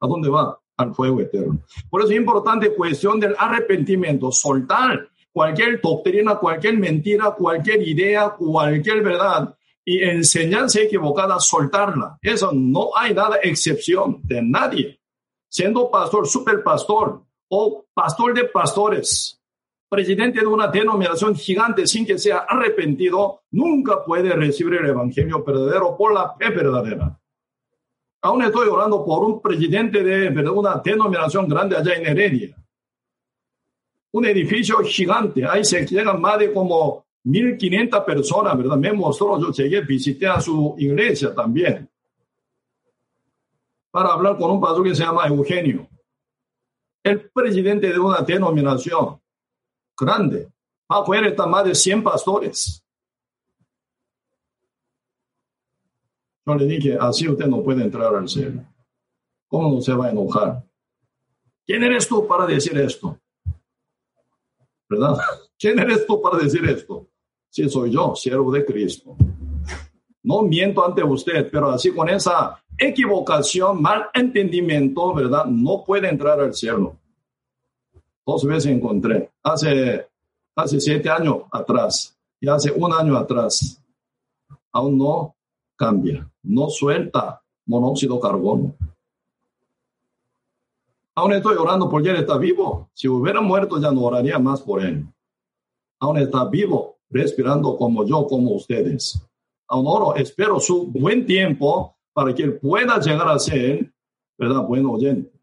¿A dónde va? al fuego eterno. Por eso es importante cuestión del arrepentimiento, soltar cualquier doctrina, cualquier mentira, cualquier idea, cualquier verdad y enseñanza equivocada, soltarla. Eso no hay nada excepción de nadie. Siendo pastor, superpastor o pastor de pastores, presidente de una denominación gigante sin que sea arrepentido, nunca puede recibir el evangelio verdadero por la fe verdadera. Aún estoy orando por un presidente de una denominación grande allá en Heredia. Un edificio gigante. Ahí se llegan más de como 1500 personas, ¿verdad? Me mostró, yo llegué, visité a su iglesia también. Para hablar con un pastor que se llama Eugenio. El presidente de una denominación grande. Afuera están más de 100 pastores. Yo le dije, así usted no puede entrar al cielo. ¿Cómo no se va a enojar? ¿Quién eres tú para decir esto? ¿Verdad? ¿Quién eres tú para decir esto? Sí, soy yo, siervo de Cristo. No miento ante usted, pero así con esa equivocación, mal entendimiento, ¿verdad? No puede entrar al cielo. Dos veces encontré, hace, hace siete años atrás y hace un año atrás. Aún no cambia, no suelta monóxido de carbono. Aún estoy orando porque él está vivo. Si hubiera muerto ya no oraría más por él. Aún está vivo, respirando como yo, como ustedes. Aún oro, espero su buen tiempo para que él pueda llegar a ser, ¿verdad? Buen oyente.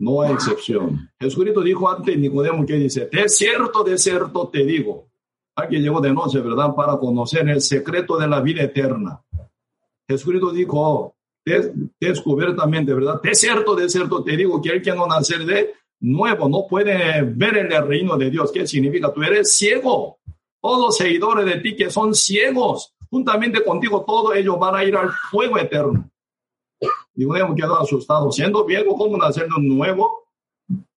No hay excepción. Jesucristo dijo antes Nicodemo que dice, de cierto, de cierto te digo, Alguien llegó de noche, ¿verdad? Para conocer el secreto de la vida eterna. Jesucristo dijo descubiertamente, ¿verdad? De cierto, de cierto, te digo que el que no nacer de nuevo no puede ver el reino de Dios. ¿Qué significa? Tú eres ciego. Todos los seguidores de ti que son ciegos, juntamente contigo, todos ellos van a ir al fuego eterno. Y uno hemos quedado asustado. Siendo viejo, ¿cómo nacer de nuevo?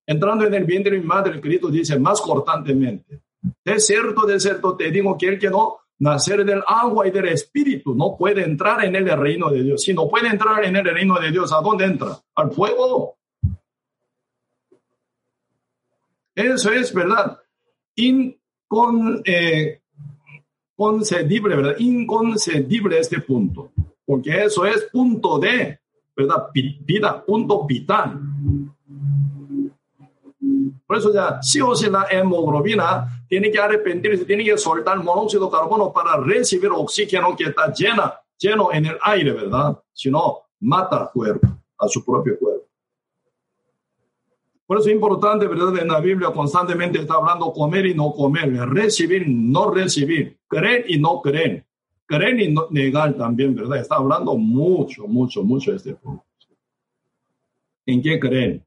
Entrando en el vientre de mi madre, Cristo dice más cortantemente. De cierto, de cierto, te digo que el que no nacer del agua y del espíritu no puede entrar en el reino de Dios. Si no puede entrar en el reino de Dios, ¿a dónde entra? Al fuego. Eso es verdad. Eh, inconcebible, ¿verdad? Inconcebible este punto. Porque eso es punto de, ¿verdad? Vida, punto vital. Por eso ya, sí o sí la hemoglobina tiene que arrepentirse, tiene que soltar monóxido de carbono para recibir oxígeno que está llena, lleno en el aire, ¿verdad? Si no, mata al cuerpo, a su propio cuerpo. Por eso es importante, ¿verdad? En la Biblia constantemente está hablando comer y no comer, recibir, no recibir, creer y no creer, creer y no negar también, ¿verdad? Está hablando mucho, mucho, mucho este punto. ¿En qué creen?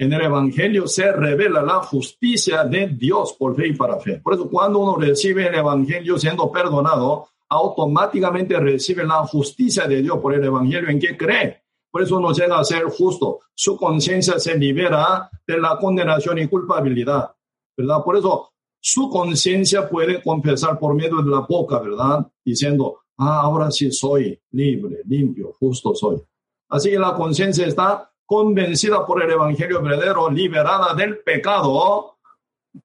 En el Evangelio se revela la justicia de Dios por fe y para fe. Por eso cuando uno recibe el Evangelio siendo perdonado, automáticamente recibe la justicia de Dios por el Evangelio en que cree. Por eso uno llega a ser justo. Su conciencia se libera de la condenación y culpabilidad, ¿verdad? Por eso su conciencia puede confesar por medio de la boca, ¿verdad? Diciendo, ah, ahora sí soy libre, limpio, justo soy. Así que la conciencia está convencida por el Evangelio verdadero, liberada del pecado,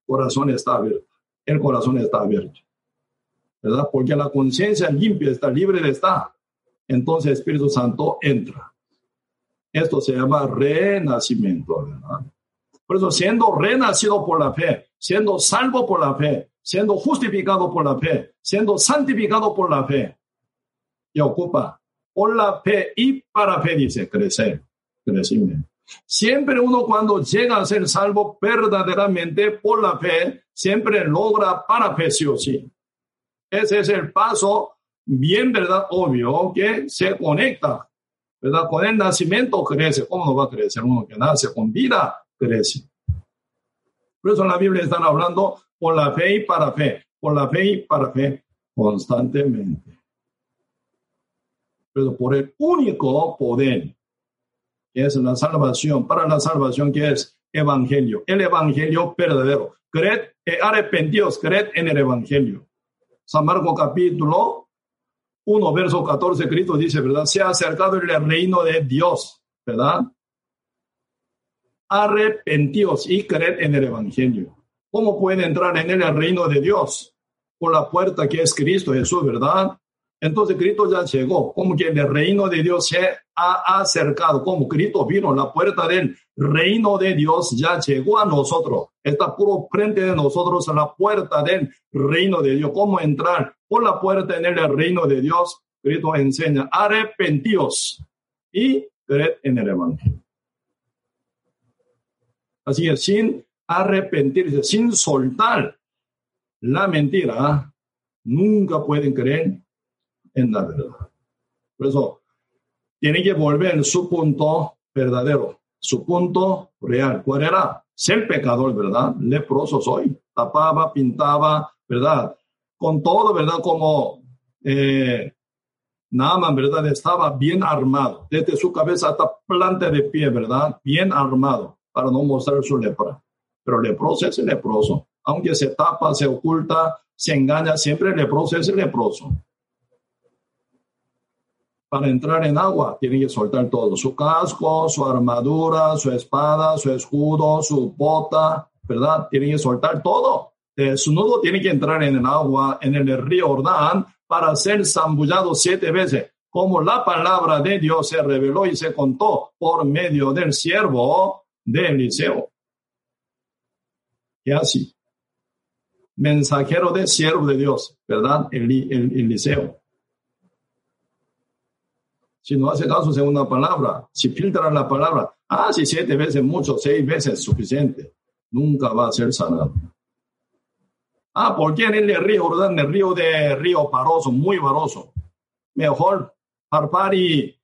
corazón está abierto. El corazón está abierto. ¿Verdad? Porque la conciencia limpia está libre de estar. Entonces el Espíritu Santo entra. Esto se llama renacimiento, ¿verdad? Por eso, siendo renacido por la fe, siendo salvo por la fe, siendo justificado por la fe, siendo santificado por la fe, y ocupa por la fe y para fe, dice, crecer crecimiento. Siempre uno cuando llega a ser salvo verdaderamente por la fe, siempre logra para fe sí o sí. Ese es el paso bien, ¿verdad? Obvio que se conecta, ¿verdad? Con el nacimiento crece. ¿Cómo no va a crecer? Uno que nace con vida crece. Por eso en la Biblia están hablando por la fe y para fe, por la fe y para fe constantemente. Pero por el único poder que es la salvación, para la salvación que es evangelio, el evangelio verdadero. Creed, eh, arrepentidos, creed en el evangelio. San Marcos capítulo 1, verso 14, Cristo dice, ¿verdad? Se ha acercado el reino de Dios, ¿verdad? Arrepentidos y creed en el evangelio. ¿Cómo puede entrar en el reino de Dios? Por la puerta que es Cristo Jesús, ¿verdad? Entonces Cristo ya llegó, como que el reino de Dios se ha acercado, como Cristo vino, la puerta del reino de Dios ya llegó a nosotros, está puro frente de nosotros a la puerta del reino de Dios. ¿Cómo entrar por la puerta en el reino de Dios? Cristo enseña, arrepentíos y creed en el Evangelio. Así que sin arrepentirse, sin soltar la mentira, nunca pueden creer en la verdad. Por eso, tiene que volver su punto verdadero, su punto real. ¿Cuál era? Ser pecador, ¿verdad? Leproso soy. Tapaba, pintaba, ¿verdad? Con todo, ¿verdad? Como eh, Naaman, ¿verdad? Estaba bien armado, desde su cabeza hasta planta de pie, ¿verdad? Bien armado para no mostrar su lepra. Pero leproso es el leproso. Aunque se tapa, se oculta, se engaña, siempre el leproso es el leproso para entrar en agua, tiene que soltar todo, su casco, su armadura, su espada, su escudo, su bota, ¿verdad? Tiene que soltar todo. su nudo tiene que entrar en el agua, en el río Ordán, para ser zambullado siete veces, como la palabra de Dios se reveló y se contó por medio del siervo de Eliseo. Y así, mensajero de siervo de Dios, ¿verdad? El, el, Eliseo. Si no hace caso según una palabra, si filtra la palabra, ah, si siete veces mucho, seis veces suficiente, nunca va a ser sanado. Ah, ¿por qué en el río Jordán, el río de Río Paroso, muy varoso? Mejor Parpar y,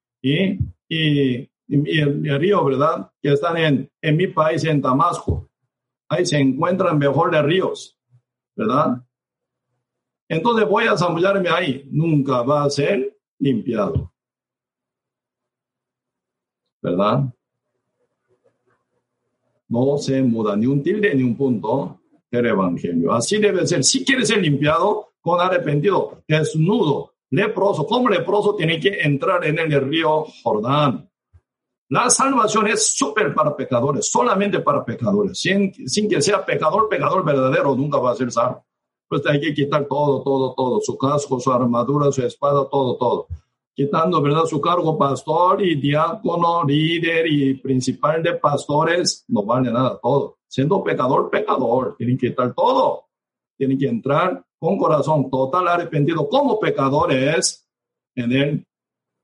el, río, ¿verdad? Que están en, en mi país, en Damasco. Ahí se encuentran mejor de ríos, ¿verdad? Entonces voy a zambullarme ahí. Nunca va a ser limpiado. ¿Verdad? No se muda ni un tilde ni un punto el evangelio. Así debe ser. Si quiere ser limpiado con arrepentido, desnudo, leproso, como leproso tiene que entrar en el río Jordán. La salvación es súper para pecadores, solamente para pecadores. Sin, sin que sea pecador, pecador verdadero, nunca va a ser salvo. Pues hay que quitar todo, todo, todo, su casco, su armadura, su espada, todo, todo quitando, ¿verdad? Su cargo pastor y diácono, líder y principal de pastores, no vale nada todo. Siendo pecador, pecador, tienen que quitar todo. Tienen que entrar con corazón total arrepentido como pecadores en el,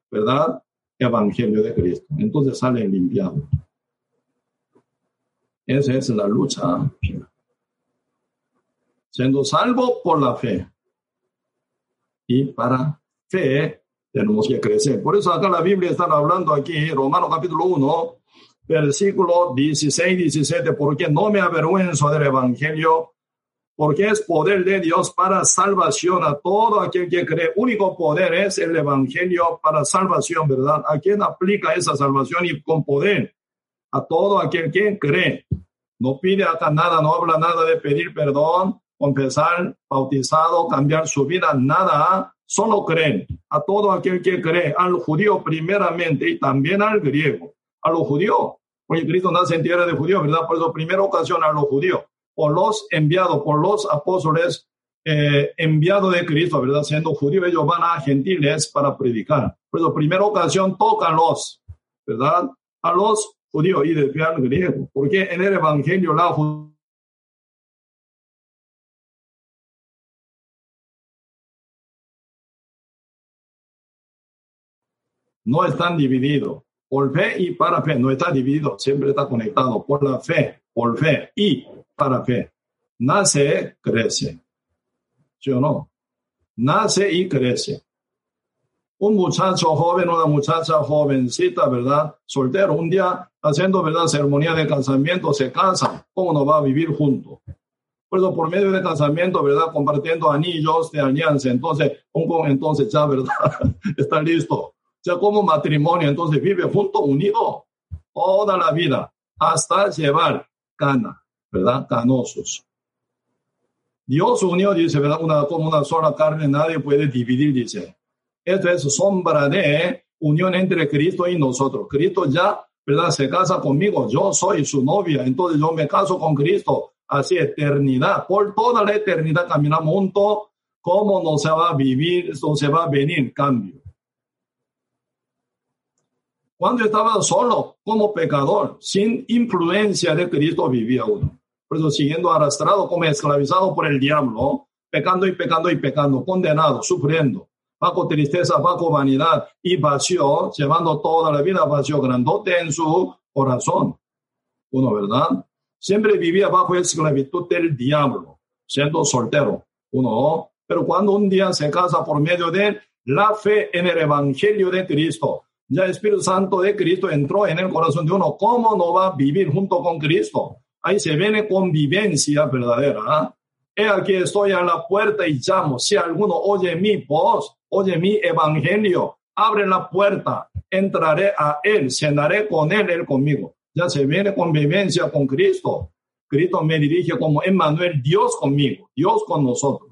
¿verdad? Evangelio de Cristo. Entonces salen limpiados. Esa es la lucha. Siendo salvo por la fe. Y para fe tenemos que crecer. Por eso acá la Biblia está hablando aquí, Romano capítulo 1, versículo 16, 17, porque no me avergüenzo del Evangelio, porque es poder de Dios para salvación a todo aquel que cree. Único poder es el Evangelio para salvación, ¿verdad? ¿A quién aplica esa salvación y con poder? A todo aquel que cree. No pide acá nada, no habla nada de pedir perdón, confesar, bautizado, cambiar su vida, nada solo creen a todo aquel que cree, al judío primeramente y también al griego, a los judíos. Porque Cristo nace en tierra de judíos, ¿verdad? Por eso, primera ocasión a los judíos, por los enviados, por los apóstoles eh, enviados de Cristo, ¿verdad? Siendo judíos, ellos van a gentiles para predicar. Por eso, primera ocasión tocan los, ¿verdad? A los judíos y después al griego. Porque en el evangelio la no están divididos. Por fe y para fe, no está dividido, siempre está conectado. Por la fe, por fe y para fe. Nace, crece. ¿Sí o no? Nace y crece. Un muchacho joven, una muchacha jovencita, ¿verdad? Soltero, un día haciendo, ¿verdad? Ceremonia de casamiento, se casan. ¿Cómo no va a vivir juntos? Por por medio de casamiento, ¿verdad? Compartiendo anillos de alianza. Entonces, un, entonces ya, ¿verdad? está listo sea, como matrimonio, entonces vive junto, unido, toda la vida, hasta llevar cana, ¿verdad? Canosos. Dios unió, dice, ¿verdad? Una, como una sola carne, nadie puede dividir, dice. Esto es sombra de unión entre Cristo y nosotros. Cristo ya, ¿verdad? Se casa conmigo, yo soy su novia, entonces yo me caso con Cristo, así eternidad, por toda la eternidad caminamos juntos, ¿cómo no se va a vivir, no se va a venir cambio? Cuando estaba solo como pecador, sin influencia de Cristo vivía uno. Por eso siguiendo arrastrado como esclavizado por el diablo, pecando y pecando y pecando, condenado, sufriendo, bajo tristeza, bajo vanidad y vacío, llevando toda la vida vacío, grandote en su corazón. Uno, ¿verdad? Siempre vivía bajo esclavitud del diablo, siendo soltero. Uno, pero cuando un día se casa por medio de la fe en el Evangelio de Cristo, ya el Espíritu Santo de Cristo entró en el corazón de uno. ¿Cómo no va a vivir junto con Cristo? Ahí se viene convivencia verdadera. ¿ah? He aquí estoy a la puerta y llamo. Si alguno oye mi voz, oye mi evangelio, abre la puerta, entraré a él, cenaré con él, él conmigo. Ya se viene convivencia con Cristo. Cristo me dirige como Emmanuel, Dios conmigo, Dios con nosotros.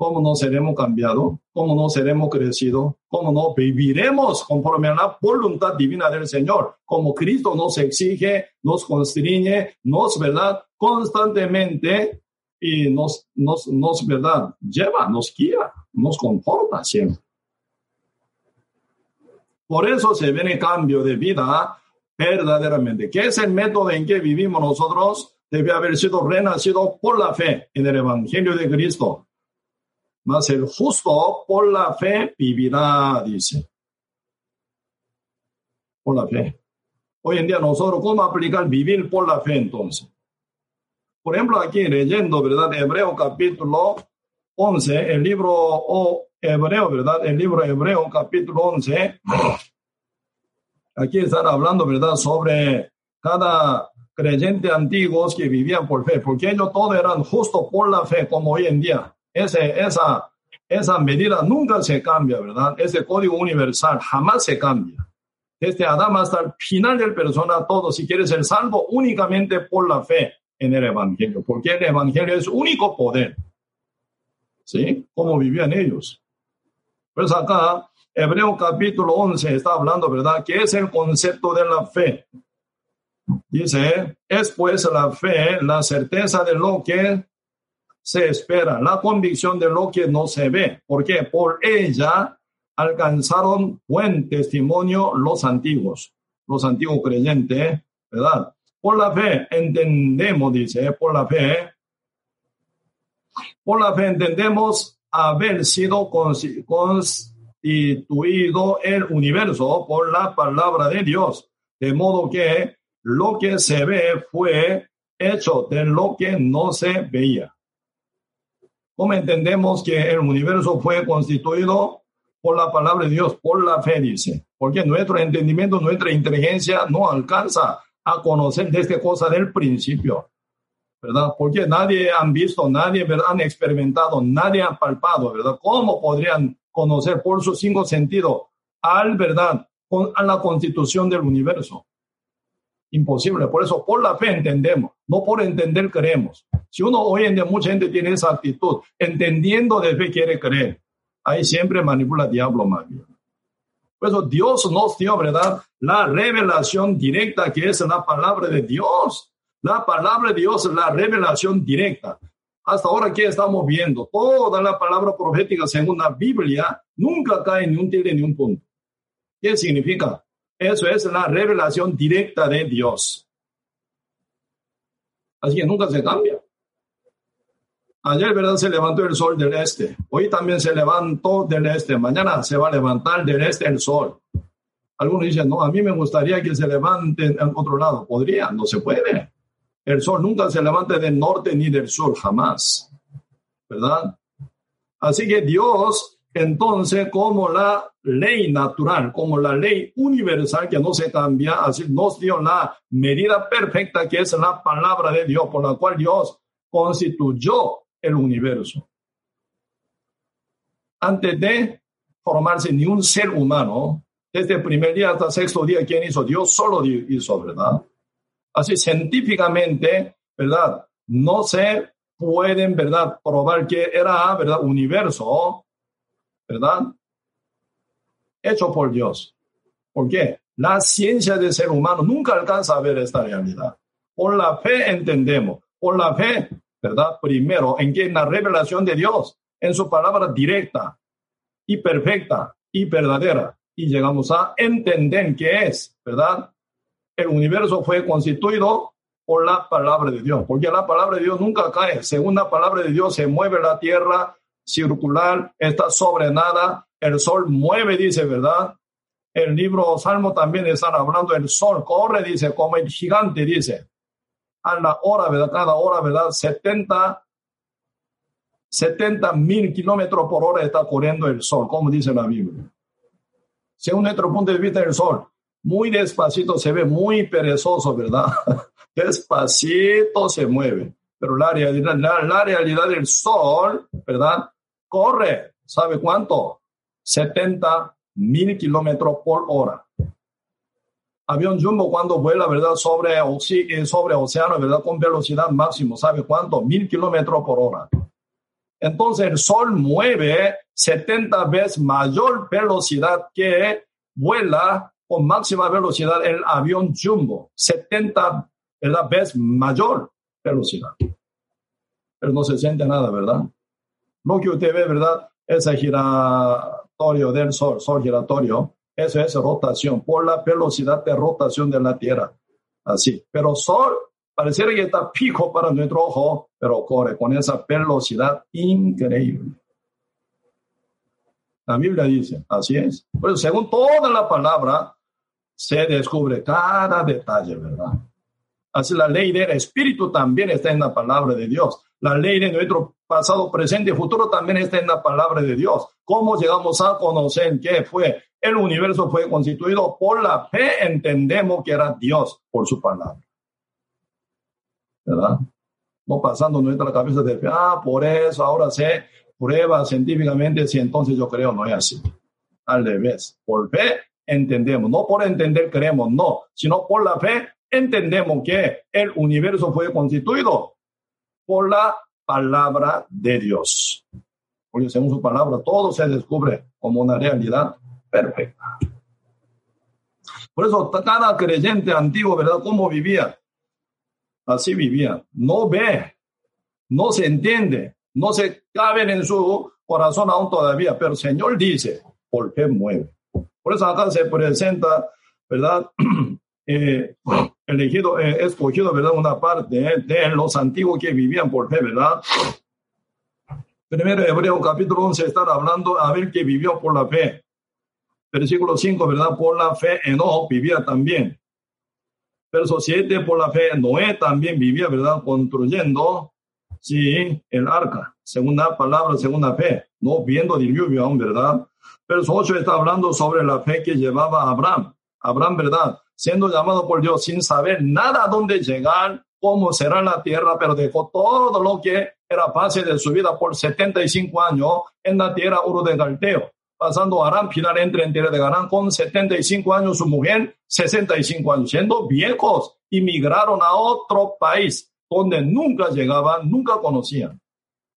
¿Cómo no seremos cambiados? ¿Cómo no seremos crecidos? ¿Cómo no viviremos conforme a la voluntad divina del Señor? Como Cristo nos exige, nos constriñe, nos, ¿verdad? Constantemente y nos, nos, nos, ¿verdad? Lleva, nos guía, nos comporta siempre. Por eso se viene cambio de vida verdaderamente. ¿Qué es el método en que vivimos nosotros? Debe haber sido renacido por la fe en el Evangelio de Cristo mas el justo por la fe vivirá, dice. Por la fe. Hoy en día nosotros, ¿cómo aplicar vivir por la fe entonces? por ejemplo, aquí leyendo, ¿verdad? Hebreo capítulo 11, el libro o Hebreo, ¿verdad? El libro Hebreo capítulo 11. Aquí están hablando, ¿verdad? Sobre cada creyente antiguos que vivían por fe, porque ellos todos eran justos por la fe, como hoy en día. Ese, esa, esa medida nunca se cambia, ¿verdad? Ese código universal jamás se cambia. Desde Adán hasta el final del persona, todo, si quieres ser salvo únicamente por la fe en el Evangelio, porque el Evangelio es único poder. ¿Sí? Como vivían ellos. Pues acá, Hebreo capítulo 11 está hablando, ¿verdad? Que es el concepto de la fe. Dice, es pues la fe, la certeza de lo que se espera, la convicción de lo que no se ve. porque Por ella alcanzaron buen testimonio los antiguos, los antiguos creyentes, ¿verdad? Por la fe entendemos, dice, por la fe, por la fe entendemos haber sido constituido el universo por la palabra de Dios, de modo que lo que se ve fue hecho de lo que no se veía. ¿Cómo entendemos que el universo fue constituido por la palabra de Dios, por la fe, dice? Porque nuestro entendimiento, nuestra inteligencia no alcanza a conocer de esta cosa del principio, ¿verdad? Porque nadie han visto, nadie ¿verdad? han experimentado, nadie ha palpado, ¿verdad? ¿Cómo podrían conocer por sus cinco sentidos al, ¿verdad? A la constitución del universo? Imposible. Por eso, por la fe entendemos, no por entender creemos. Si uno hoy en día, mucha gente tiene esa actitud, entendiendo de fe quiere creer, ahí siempre manipula el diablo más bien. Dios nos dio, ¿verdad? La revelación directa que es la palabra de Dios. La palabra de Dios es la revelación directa. Hasta ahora, ¿qué estamos viendo? Toda la palabra profética según la Biblia nunca cae ni un tilde ni un punto. ¿Qué significa? Eso es la revelación directa de Dios. Así que nunca se cambia. Ayer, ¿verdad? Se levantó el sol del este. Hoy también se levantó del este. Mañana se va a levantar del este el sol. Algunos dicen, no, a mí me gustaría que se levante en otro lado. Podría, no se puede. El sol nunca se levanta del norte ni del sur, jamás. ¿Verdad? Así que Dios entonces, como la ley natural, como la ley universal que no se cambia, así nos dio la medida perfecta que es la palabra de Dios, por la cual Dios constituyó el universo. Antes de formarse ni un ser humano, desde el primer día hasta el sexto día, ¿quién hizo? Dios solo hizo, ¿verdad? Así científicamente, ¿verdad? No se pueden, ¿verdad? Probar que era, ¿verdad? Universo ¿verdad? Hecho por Dios. ¿Por qué? La ciencia del ser humano nunca alcanza a ver esta realidad. Por la fe entendemos, por la fe, ¿verdad? Primero, en que la revelación de Dios, en su palabra directa y perfecta y verdadera, y llegamos a entender qué es, ¿verdad? El universo fue constituido por la palabra de Dios, porque la palabra de Dios nunca cae. Según la palabra de Dios se mueve la tierra, circular, está sobre nada, el sol mueve, dice, ¿verdad? El libro Salmo también están hablando, el sol corre, dice, como el gigante, dice, a la hora, ¿verdad? Cada hora, ¿verdad? 70, 70 mil kilómetros por hora está corriendo el sol, como dice la Biblia. Según nuestro punto de vista, el sol muy despacito se ve muy perezoso, ¿verdad? despacito se mueve. Pero la realidad, la, la realidad del sol, ¿verdad? corre, ¿sabe cuánto? 70 mil kilómetros por hora. Avión Jumbo cuando vuela, ¿verdad? Sobre, eh, sobre océano, ¿verdad? Con velocidad máxima, ¿sabe cuánto? Mil kilómetros por hora. Entonces el Sol mueve 70 veces mayor velocidad que vuela con máxima velocidad el avión Jumbo. 70 veces mayor velocidad. Pero no se siente nada, ¿verdad? Lo que usted ve, ¿verdad? Ese giratorio del Sol, Sol giratorio, eso es rotación por la velocidad de rotación de la Tierra. Así. Pero Sol pareciera que está pico para nuestro ojo, pero corre con esa velocidad increíble. La Biblia dice, así es. Pues según toda la palabra, se descubre cada detalle, ¿verdad? Así la ley del Espíritu también está en la palabra de Dios. La ley de nuestro pasado, presente y futuro también está en la palabra de Dios. ¿Cómo llegamos a conocer qué fue? El universo fue constituido por la fe, entendemos que era Dios por su palabra. ¿Verdad? No pasando nuestra cabeza de fe, ah, por eso ahora sé, prueba científicamente si entonces yo creo, no es así. Al revés, por fe entendemos, no por entender creemos, no, sino por la fe entendemos que el universo fue constituido por la palabra de Dios. Porque según su palabra todo se descubre como una realidad perfecta. Por eso cada creyente antiguo, ¿verdad? ¿Cómo vivía? Así vivía. No ve, no se entiende, no se caben en su corazón aún todavía, pero el Señor dice, ¿por qué mueve? Por eso acá se presenta, ¿verdad? eh, elegido, eh, escogido, ¿verdad? Una parte de los antiguos que vivían por fe, ¿verdad? Primero Hebreo capítulo 11 está hablando a ver que vivió por la fe. Versículo 5, ¿verdad? Por la fe Enoch vivía también. Verso 7, por la fe Noé también vivía, ¿verdad? Construyendo, sí, el arca. Segunda palabra, segunda fe. No viendo diluvio aún, ¿verdad? Verso 8 está hablando sobre la fe que llevaba Abraham. Abraham, ¿verdad? Siendo llamado por Dios sin saber nada a dónde llegar, cómo será la tierra, pero dejó todo lo que era base de su vida por 75 años en la tierra Uru de Galteo. Pasando Aram, final entre en tierra de Garán con 75 años, su mujer 65 años, siendo viejos, emigraron a otro país donde nunca llegaban, nunca conocían.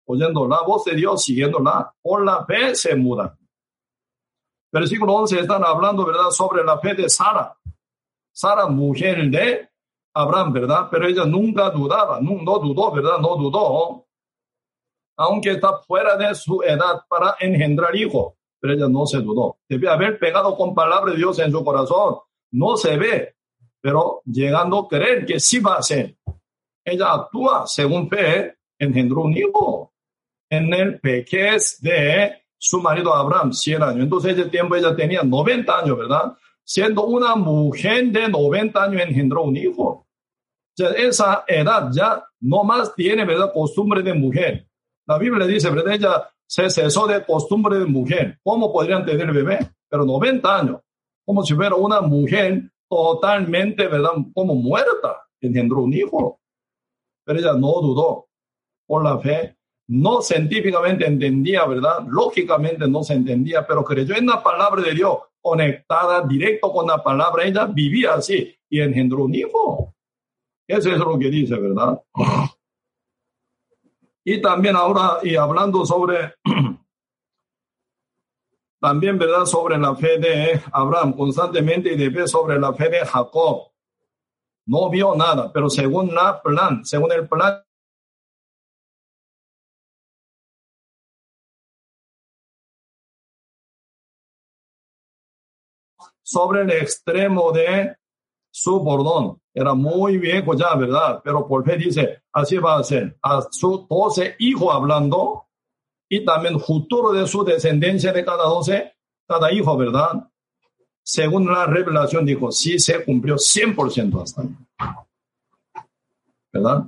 Oyendo la voz de Dios, siguiéndola, por la fe se mudan. Versículo 11 están hablando, ¿verdad?, sobre la fe de Sara. Sara, mujer de Abraham, ¿verdad? Pero ella nunca dudaba, no, no dudó, ¿verdad? No dudó, aunque está fuera de su edad para engendrar hijo. Pero ella no se dudó. Debe haber pegado con palabra de Dios en su corazón. No se ve, pero llegando a creer que sí va a ser. Ella actúa según fe, engendró un hijo en el pequez de su marido Abraham, 100 años. Entonces, ese tiempo ella tenía 90 años, ¿verdad? Siendo una mujer de 90 años engendró un hijo. Sea, esa edad ya no más tiene, ¿verdad? Costumbre de mujer. La Biblia dice, ¿verdad? Ella se cesó de costumbre de mujer. ¿Cómo podrían tener bebé? Pero 90 años. Como si fuera una mujer totalmente, ¿verdad? Como muerta. Engendró un hijo. Pero ella no dudó por la fe no científicamente entendía, ¿verdad? Lógicamente no se entendía, pero creyó en la palabra de Dios, conectada directo con la palabra. Ella vivía así y engendró un hijo. Eso es lo que dice, ¿verdad? Y también ahora, y hablando sobre, también, ¿verdad? Sobre la fe de Abraham, constantemente y de sobre la fe de Jacob. No vio nada, pero según la plan, según el plan sobre el extremo de su bordón. Era muy viejo ya, ¿verdad? Pero por fe dice, así va a ser. A su doce hijo hablando y también futuro de su descendencia de cada doce, cada hijo, ¿verdad? Según la revelación dijo, sí se cumplió 100% hasta ¿Verdad?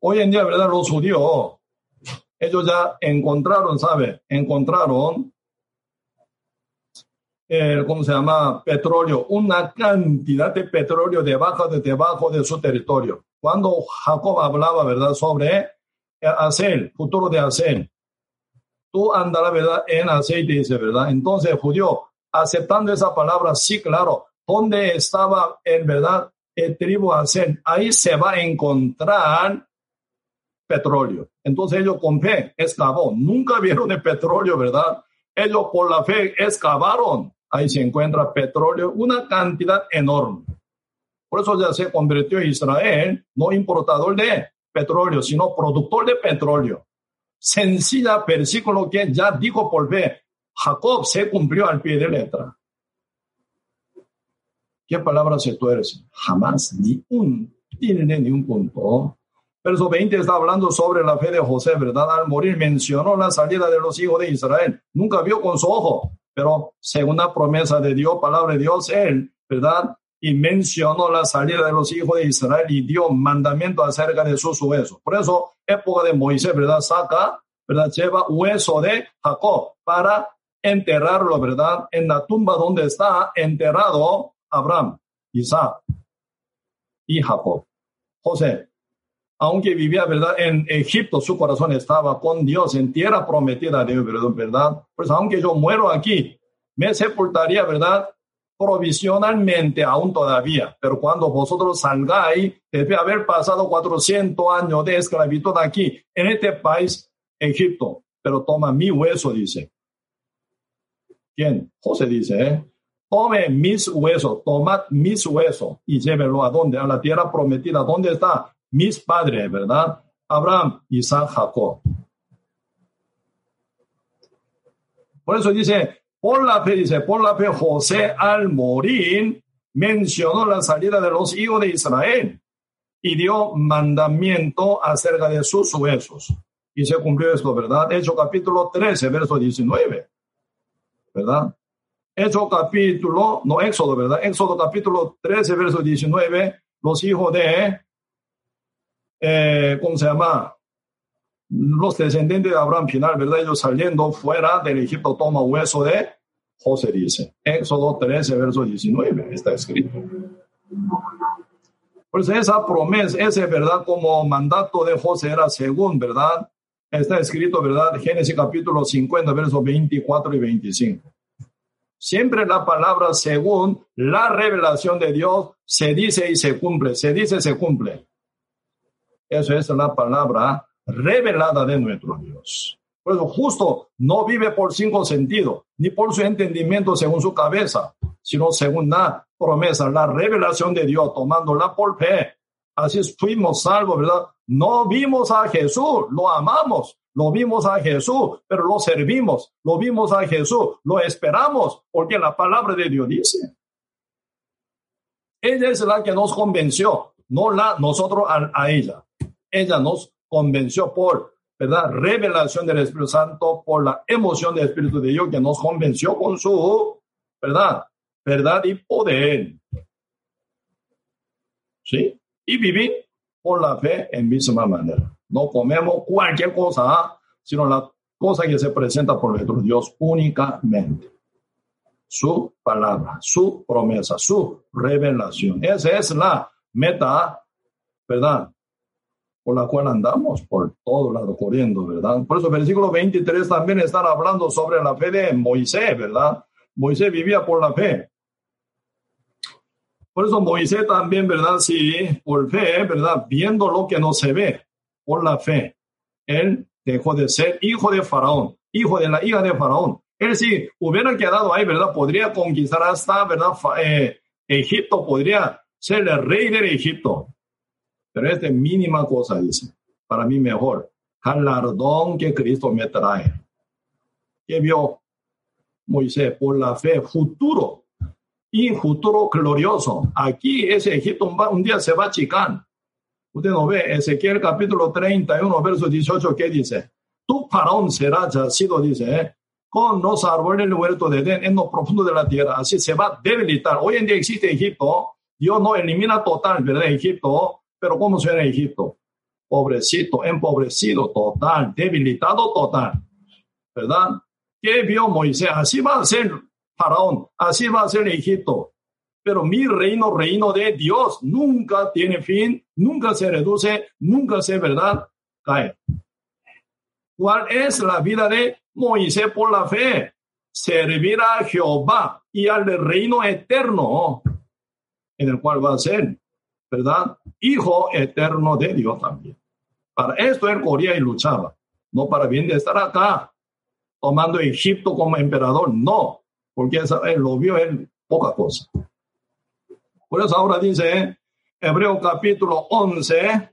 Hoy en día, ¿verdad? Los judíos, ellos ya encontraron, ¿sabe? Encontraron eh, ¿cómo se llama? Petróleo, una cantidad de petróleo debajo de, debajo de su territorio. Cuando Jacob hablaba, ¿verdad?, sobre hacer, futuro de hacer, tú andarás, ¿verdad?, en aceite, dice, ¿verdad? Entonces, judío, aceptando esa palabra, sí, claro, ¿dónde estaba, en verdad, el tribu hacer? Ahí se va a encontrar petróleo. Entonces ellos con fe excavó. Nunca vieron el petróleo, ¿verdad? Ellos por la fe excavaron ahí se encuentra petróleo, una cantidad enorme. Por eso ya se convirtió Israel no importador de petróleo, sino productor de petróleo. Sencilla versículo que ya dijo por fe, Jacob se cumplió al pie de letra. ¿Qué palabra se tuerce? Jamás, ni un tilde, ni un punto. Verso 20 está hablando sobre la fe de José, ¿verdad? Al morir mencionó la salida de los hijos de Israel. Nunca vio con su ojo, pero según la promesa de Dios, palabra de Dios, él, ¿verdad? y mencionó la salida de los hijos de Israel y dio mandamiento acerca de sus huesos. Por eso, época de Moisés, ¿verdad? Saca, ¿verdad? Lleva hueso de Jacob para enterrarlo, ¿verdad? En la tumba donde está enterrado Abraham, Isaac y Jacob. José, aunque vivía, ¿verdad? En Egipto, su corazón estaba con Dios, en tierra prometida de ¿verdad? Pues aunque yo muero aquí, me sepultaría, ¿verdad? provisionalmente aún todavía, pero cuando vosotros salgáis, debe haber pasado 400 años de esclavitud aquí, en este país, Egipto, pero toma mi hueso, dice. ¿Quién? José dice, ¿eh? Tome mis huesos, tomad mis huesos y llévelo a dónde? A la tierra prometida. ¿Dónde está? Mis padres, ¿verdad? Abraham, Isaac, Jacob. Por eso dice, por la fe, dice, por la fe José al morir mencionó la salida de los hijos de Israel y dio mandamiento acerca de sus huesos. Y se cumplió esto, ¿verdad? Hecho capítulo 13, verso 19. ¿Verdad? Hecho capítulo, no Éxodo, ¿verdad? Éxodo capítulo 13, verso 19, los hijos de, eh, ¿cómo se llama? Los descendientes de Abraham final, ¿verdad? Ellos saliendo fuera del Egipto toma hueso de José dice. Éxodo 13, verso 19, está escrito. Pues esa promesa, ese verdad como mandato de José era según, ¿verdad? Está escrito, ¿verdad? Génesis capítulo 50, versos 24 y 25. Siempre la palabra según la revelación de Dios se dice y se cumple, se dice se cumple. Eso es la palabra revelada de nuestro Dios. Por eso justo no vive por cinco sentidos, ni por su entendimiento según su cabeza, sino según la promesa, la revelación de Dios, tomándola por fe. Así fuimos salvos, ¿verdad? No vimos a Jesús, lo amamos, lo vimos a Jesús, pero lo servimos, lo vimos a Jesús, lo esperamos, porque la palabra de Dios dice. Ella es la que nos convenció, no la nosotros a, a ella. Ella nos convenció por ¿verdad? Revelación del Espíritu Santo por la emoción del Espíritu de Dios que nos convenció con su, ¿verdad? Verdad y poder. ¿Sí? Y vivir por la fe en misma manera. No comemos cualquier cosa, sino la cosa que se presenta por nuestro Dios únicamente. Su palabra, su promesa, su revelación. Esa es la meta, ¿verdad? Por la cual andamos por todo lado corriendo, ¿verdad? Por eso versículo 23 también están hablando sobre la fe de Moisés, ¿verdad? Moisés vivía por la fe. Por eso Moisés también, ¿verdad? Sí, por fe, ¿verdad? Viendo lo que no se ve, por la fe. Él dejó de ser hijo de Faraón, hijo de la hija de Faraón. Él sí hubiera quedado ahí, ¿verdad? Podría conquistar hasta, ¿verdad? Eh, Egipto, podría ser el rey de Egipto. Pero es de mínima cosa, dice. Para mí mejor. Galardón que Cristo me trae. ¿Qué vio Moisés? Por la fe, futuro. Y futuro glorioso. Aquí ese Egipto un día se va a chicar. Usted no ve, Ezequiel capítulo 31, verso 18, ¿qué dice? Tu faraón será yacido, dice, ¿eh? con los árboles huerto de Edén en lo profundo de la tierra. Así se va a debilitar. Hoy en día existe Egipto. Dios no elimina total, ¿verdad? Egipto, pero ¿cómo será Egipto? Pobrecito, empobrecido total, debilitado total. ¿Verdad? ¿Qué vio Moisés? Así va a ser Faraón, así va a ser Egipto. Pero mi reino, reino de Dios, nunca tiene fin, nunca se reduce, nunca se, ¿verdad? Cae. ¿Cuál es la vida de Moisés por la fe? Servir a Jehová y al reino eterno en el cual va a ser ¿verdad? Hijo eterno de Dios también. Para esto él corría y luchaba, no para bien de estar acá, tomando Egipto como emperador, no, porque él lo vio en poca cosa. Por eso ahora dice, Hebreo capítulo 11,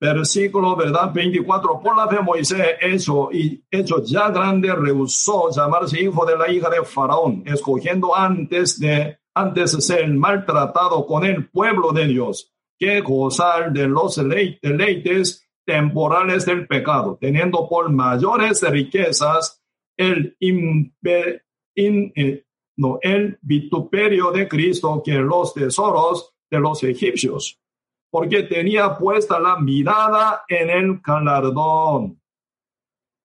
versículo, ¿verdad? 24, por la fe Moisés, hecho, y hecho ya grande, rehusó llamarse hijo de la hija de Faraón, escogiendo antes de antes ser maltratado con el pueblo de Dios que gozar de los deleites temporales del pecado, teniendo por mayores riquezas el, eh, no el vituperio de Cristo que los tesoros de los egipcios, porque tenía puesta la mirada en el galardón.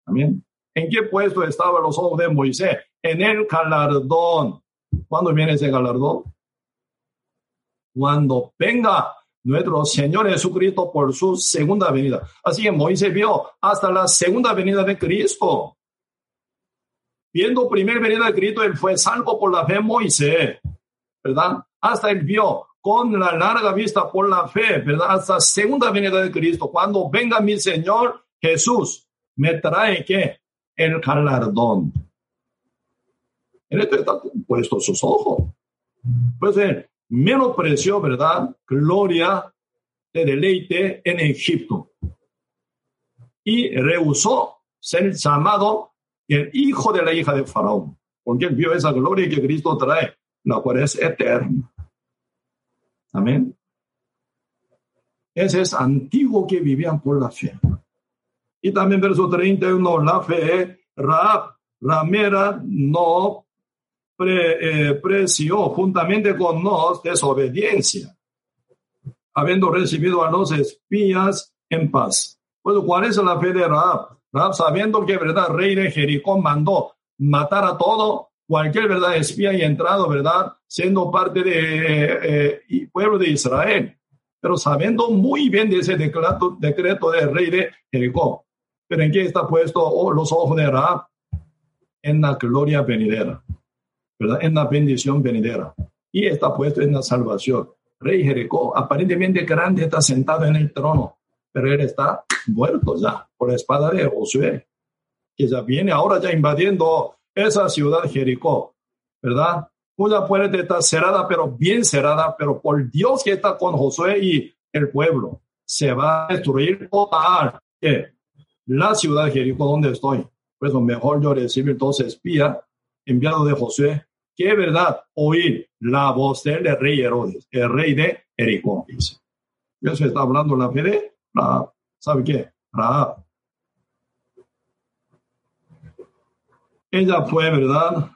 Amén. ¿En qué puesto estaban los ojos de Moisés? En el galardón. ¿Cuándo viene ese galardón? Cuando venga nuestro Señor Jesucristo por su segunda venida. Así que Moisés vio hasta la segunda venida de Cristo. Viendo primera venida de Cristo, él fue salvo por la fe Moisés, ¿verdad? Hasta él vio con la larga vista por la fe, ¿verdad? Hasta segunda venida de Cristo. Cuando venga mi Señor Jesús, me trae que el galardón. En esto está puesto sus ojos. Pues él menospreció, ¿verdad? Gloria de deleite en Egipto. Y rehusó ser llamado el hijo de la hija de Faraón, porque él vio esa gloria que Cristo trae, la cual es eterna. Amén. Ese es antiguo que vivían por la fe. Y también verso 31, la fe, Raab, ramera, no pre, eh, preció juntamente con nos desobediencia, habiendo recibido a los espías en paz. Pues, ¿cuál es la fe de Raab? Raab, sabiendo que, verdad, rey de Jericó mandó matar a todo, cualquier, verdad, espía y entrado, verdad, siendo parte de, eh, pueblo de Israel, pero sabiendo muy bien de ese decreto, decreto del rey de Jericó. Pero ¿en qué está puesto oh, los ojos de Ra? En la gloria venidera, ¿verdad? En la bendición venidera. Y está puesto en la salvación. Rey Jericó, aparentemente grande, está sentado en el trono, pero él está muerto ya por la espada de Josué, que ya viene ahora ya invadiendo esa ciudad Jericó, ¿verdad? Cuya puerta está cerrada, pero bien cerrada, pero por Dios que está con Josué y el pueblo, se va a destruir total. ¿Qué? la ciudad Jericó donde estoy. Pues lo mejor yo recibir dos espías enviados de Josué, que verdad oír la voz del rey Herodes, el rey de Jericó. Eso está hablando la fe de ¿Sabe qué? Rahab. Ella fue, ¿verdad?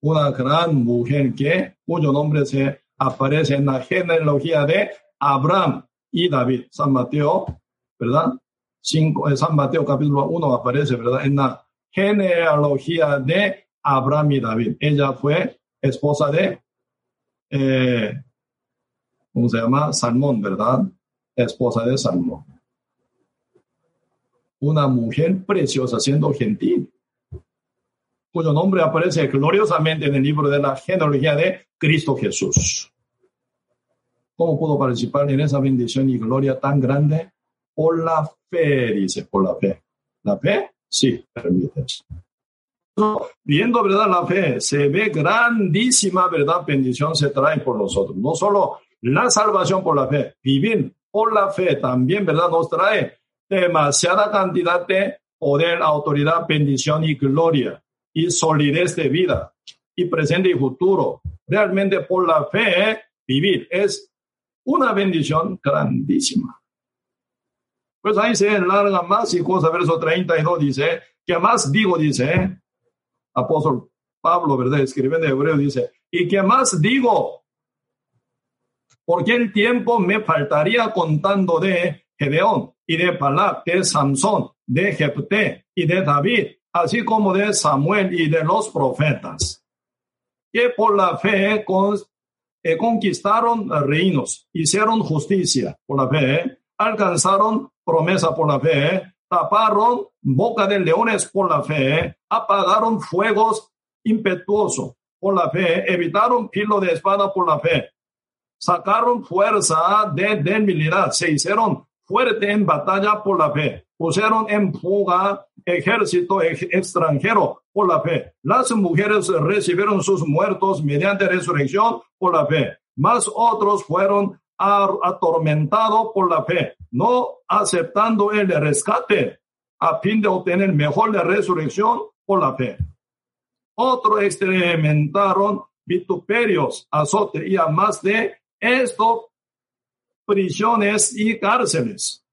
Una gran mujer que, cuyo nombre se aparece en la genealogía de Abraham y David. San Mateo, ¿verdad? 5, San Mateo capítulo 1 aparece, ¿verdad? En la genealogía de Abraham y David. Ella fue esposa de, eh, ¿cómo se llama? Salmón, ¿verdad? Esposa de Salmón. Una mujer preciosa siendo gentil, cuyo nombre aparece gloriosamente en el libro de la genealogía de Cristo Jesús. ¿Cómo pudo participar en esa bendición y gloria tan grande? Por la fe, dice, por la fe. ¿La fe? Sí, permite. Viendo, ¿verdad? La fe, se ve grandísima, ¿verdad? Bendición se trae por nosotros. No solo la salvación por la fe, vivir por la fe también, ¿verdad? Nos trae demasiada cantidad de poder, autoridad, bendición y gloria y solidez de vida y presente y futuro. Realmente por la fe, vivir es una bendición grandísima. Pues ahí se enlarga más y cosa, verso 32 dice, que más digo, dice, apóstol Pablo, ¿verdad? Escribiendo de hebreo, dice, y que más digo, porque el tiempo me faltaría contando de Gedeón y de Palak, de Samson, de Jepté y de David, así como de Samuel y de los profetas, que por la fe eh, conquistaron reinos, hicieron justicia, por la fe, alcanzaron promesa por la fe, taparon boca de leones por la fe, apagaron fuegos impetuosos por la fe, evitaron filo de espada por la fe, sacaron fuerza de debilidad, se hicieron fuerte en batalla por la fe, pusieron en fuga ejército extranjero por la fe. Las mujeres recibieron sus muertos mediante resurrección por la fe, más otros fueron atormentado por la fe, no aceptando el rescate a fin de obtener mejor la resurrección por la fe. Otros experimentaron vituperios, azote y a más de esto, prisiones y cárceles.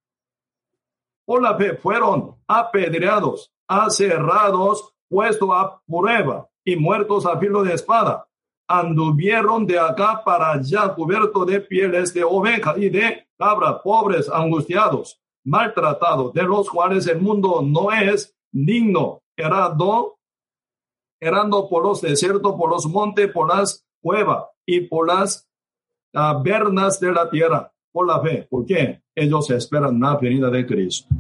Por la fe fueron apedreados, aserrados, puestos a prueba, y muertos a filo de espada. Anduvieron de acá para allá cubiertos de pieles de oveja y de cabra, pobres, angustiados, maltratados, de los cuales el mundo no es digno, erando, erando por los desiertos, por los montes, por las cuevas y por las vernas de la tierra, por la fe. ¿Por qué? Ellos esperan la venida de Cristo.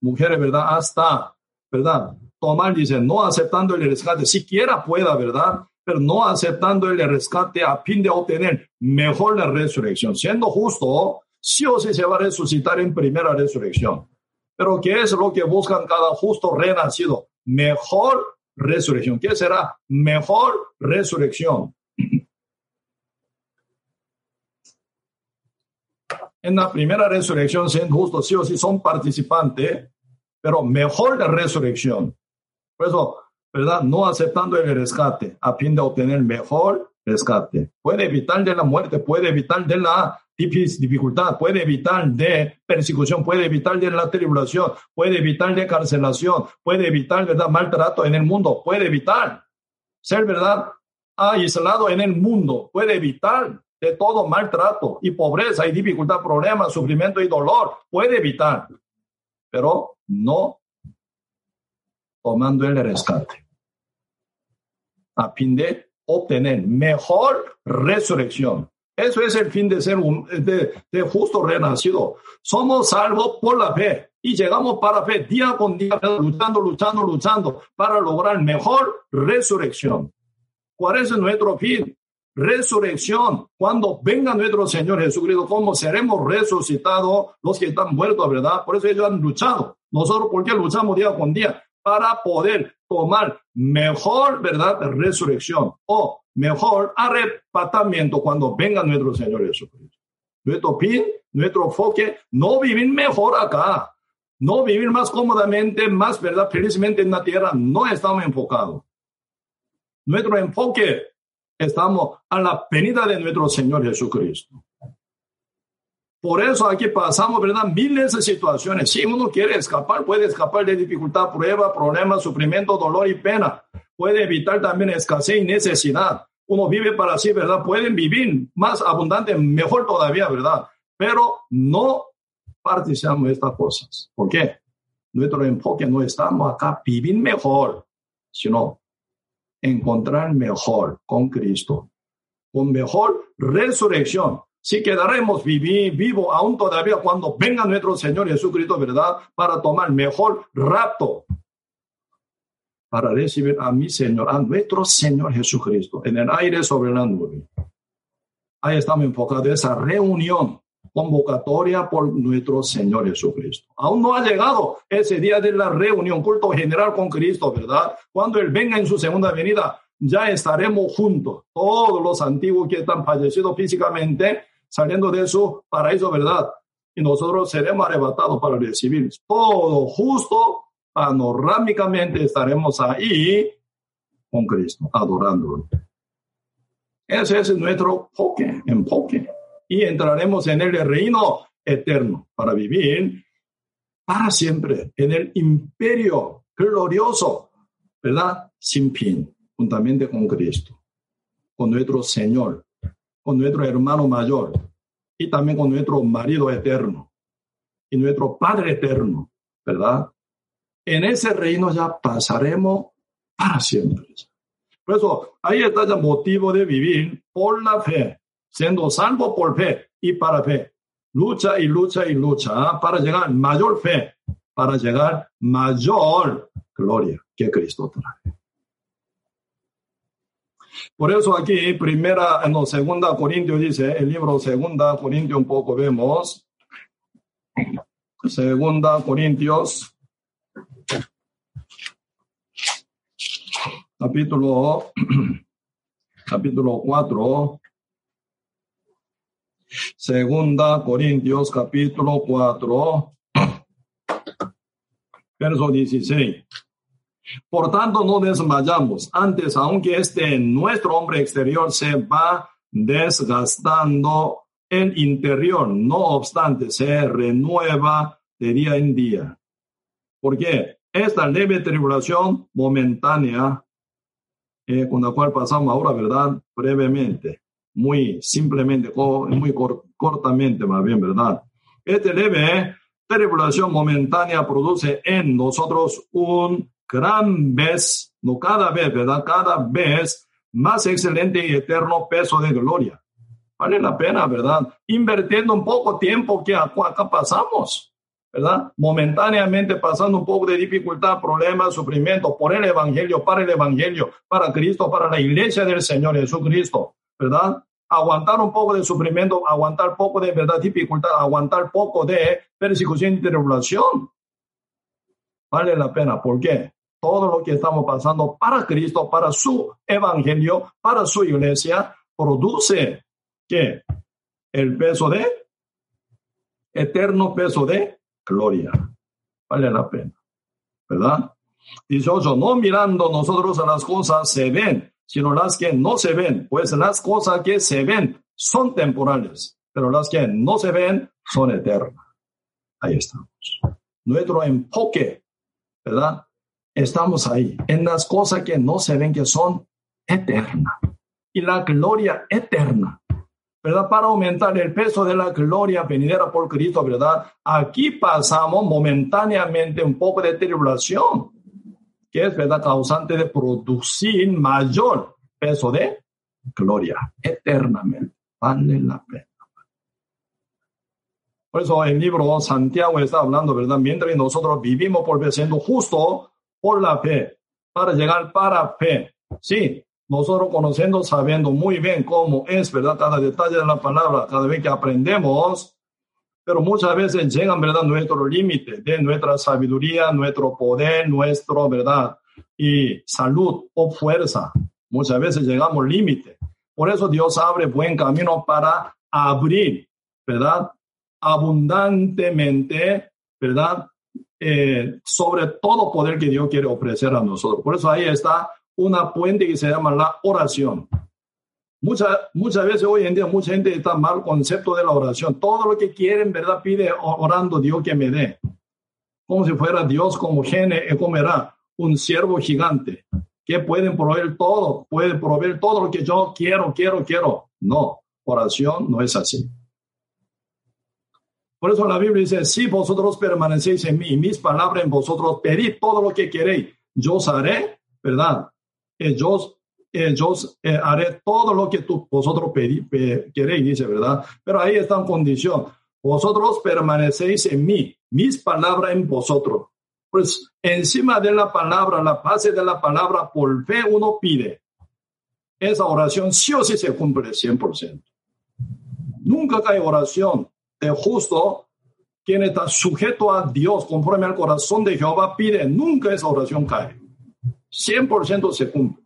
Mujeres, ¿verdad? Hasta, ¿verdad? Tomar, dice, no aceptando el rescate, siquiera pueda, ¿verdad? Pero no aceptando el rescate a fin de obtener mejor la resurrección. Siendo justo, sí o sí se va a resucitar en primera resurrección. Pero ¿qué es lo que buscan cada justo renacido? Mejor resurrección. ¿Qué será? Mejor resurrección. En la primera resurrección, siendo justos, sí o sí son participantes, pero mejor la resurrección. Por eso, ¿verdad? No aceptando el rescate a fin de obtener mejor rescate. Puede evitar de la muerte, puede evitar de la dificultad, puede evitar de persecución, puede evitar de la tribulación, puede evitar de carcelación, puede evitar, ¿verdad? Maltrato en el mundo, puede evitar ser, ¿verdad? Aislado en el mundo, puede evitar de todo maltrato y pobreza y dificultad, problemas, sufrimiento y dolor, puede evitar, pero no tomando el rescate a fin de obtener mejor resurrección. Eso es el fin de ser un, de, justo renacido. Somos salvos por la fe y llegamos para fe día con día, luchando, luchando, luchando para lograr mejor resurrección. ¿Cuál es nuestro fin? Resurrección. Cuando venga nuestro Señor Jesucristo, ¿cómo seremos resucitados los que están muertos, verdad? Por eso ellos han luchado. Nosotros, ¿por qué luchamos día con día? Para poder tomar mejor, ¿verdad? Resurrección o mejor arrebatamiento cuando venga nuestro Señor Jesucristo. Nuestro fin, nuestro enfoque, no vivir mejor acá, no vivir más cómodamente, más, ¿verdad? Felizmente en la tierra, no estamos enfocados. Nuestro enfoque, estamos a la venida de nuestro Señor Jesucristo. Por eso aquí pasamos, ¿verdad? Miles de situaciones. Si uno quiere escapar, puede escapar de dificultad, prueba, problema, sufrimiento, dolor y pena. Puede evitar también escasez y necesidad. Uno vive para sí, ¿verdad? Pueden vivir más abundante, mejor todavía, ¿verdad? Pero no participamos estas cosas. ¿Por qué? Nuestro enfoque no estamos acá vivir mejor, sino encontrar mejor con Cristo, con mejor resurrección si quedaremos vivir, vivo aún todavía cuando venga nuestro Señor Jesucristo, ¿verdad? Para tomar mejor rato para recibir a mi Señor, a nuestro Señor Jesucristo, en el aire sobre la nube. Ahí estamos enfocados en esa reunión convocatoria por nuestro Señor Jesucristo. Aún no ha llegado ese día de la reunión, culto general con Cristo, ¿verdad? Cuando Él venga en su segunda venida, ya estaremos juntos. Todos los antiguos que están fallecidos físicamente saliendo de su paraíso, ¿verdad? Y nosotros seremos arrebatados para recibir todo justo, panorámicamente estaremos ahí con Cristo, adorándolo. Ese es nuestro enfoque, enfoque. Y entraremos en el reino eterno para vivir para siempre en el imperio glorioso, ¿verdad? Sin fin, juntamente con Cristo, con nuestro Señor, con nuestro hermano mayor y también con nuestro marido eterno y nuestro Padre eterno, ¿verdad? En ese reino ya pasaremos para siempre. Por eso, ahí está el motivo de vivir por la fe, siendo salvo por fe y para fe. Lucha y lucha y lucha ¿ah? para llegar mayor fe, para llegar mayor gloria que Cristo trae. Por eso aquí, primera, no, segunda Corintios dice, el libro segunda Corintios un poco vemos. Segunda Corintios, capítulo, capítulo 4. Segunda Corintios, capítulo 4, verso 16. Por tanto, no desmayamos. Antes, aunque este nuestro hombre exterior se va desgastando, el interior, no obstante, se renueva de día en día. Porque esta leve tribulación momentánea eh, con la cual pasamos ahora, ¿verdad? Brevemente, muy simplemente, muy cortamente más bien, ¿verdad? Este leve tribulación momentánea produce en nosotros un gran vez, no cada vez, ¿verdad? Cada vez más excelente y eterno peso de gloria. Vale la pena, ¿verdad? Invirtiendo un poco tiempo que acá pasamos, ¿verdad? Momentáneamente pasando un poco de dificultad, problemas, sufrimiento por el Evangelio, para el Evangelio, para Cristo, para la iglesia del Señor Jesucristo, ¿verdad? aguantar un poco de sufrimiento, aguantar poco de verdad dificultad, aguantar poco de persecución y tribulación. Vale la pena. ¿Por qué? Todo lo que estamos pasando para Cristo, para su evangelio, para su iglesia, produce que el peso de eterno peso de gloria. Vale la pena. ¿Verdad? 18. No mirando nosotros a las cosas se ven, sino las que no se ven, pues las cosas que se ven son temporales, pero las que no se ven son eternas. Ahí estamos. Nuestro enfoque, ¿verdad? Estamos ahí, en las cosas que no se ven que son eternas. Y la gloria eterna, ¿verdad? Para aumentar el peso de la gloria venidera por Cristo, ¿verdad? Aquí pasamos momentáneamente un poco de tribulación, que es verdad causante de producir mayor peso de gloria eternamente. Vale la pena. Por eso el libro Santiago está hablando, ¿verdad? Mientras nosotros vivimos por siendo justo por la fe, para llegar para fe. Sí, nosotros conociendo, sabiendo muy bien cómo es, ¿verdad? Cada detalle de la palabra, cada vez que aprendemos, pero muchas veces llegan, ¿verdad?, nuestro límite de nuestra sabiduría, nuestro poder, nuestro, ¿verdad?, y salud o fuerza. Muchas veces llegamos límite. Por eso Dios abre buen camino para abrir, ¿verdad?, abundantemente, ¿verdad?, eh, sobre todo poder que Dios quiere ofrecer a nosotros. Por eso ahí está una puente que se llama la oración. Muchas, muchas veces hoy en día mucha gente está mal concepto de la oración. Todo lo que quieren, ¿verdad? Pide orando Dios que me dé. Como si fuera Dios como gene y comerá un siervo gigante que pueden proveer todo, puede proveer todo lo que yo quiero, quiero, quiero. No, oración no es así. Por eso la Biblia dice, si vosotros permanecéis en mí y mis palabras en vosotros, pedid todo lo que queréis, yo os haré, ¿verdad? Eh, yo eh, eh, haré todo lo que tú, vosotros queréis, dice, ¿verdad? Pero ahí está en condición. Vosotros permanecéis en mí, mis palabras en vosotros. Pues encima de la palabra, la base de la palabra, por fe uno pide. Esa oración sí o sí se cumple 100%. Nunca hay oración de justo quien está sujeto a Dios conforme al corazón de Jehová pide. Nunca esa oración cae. 100% se cumple.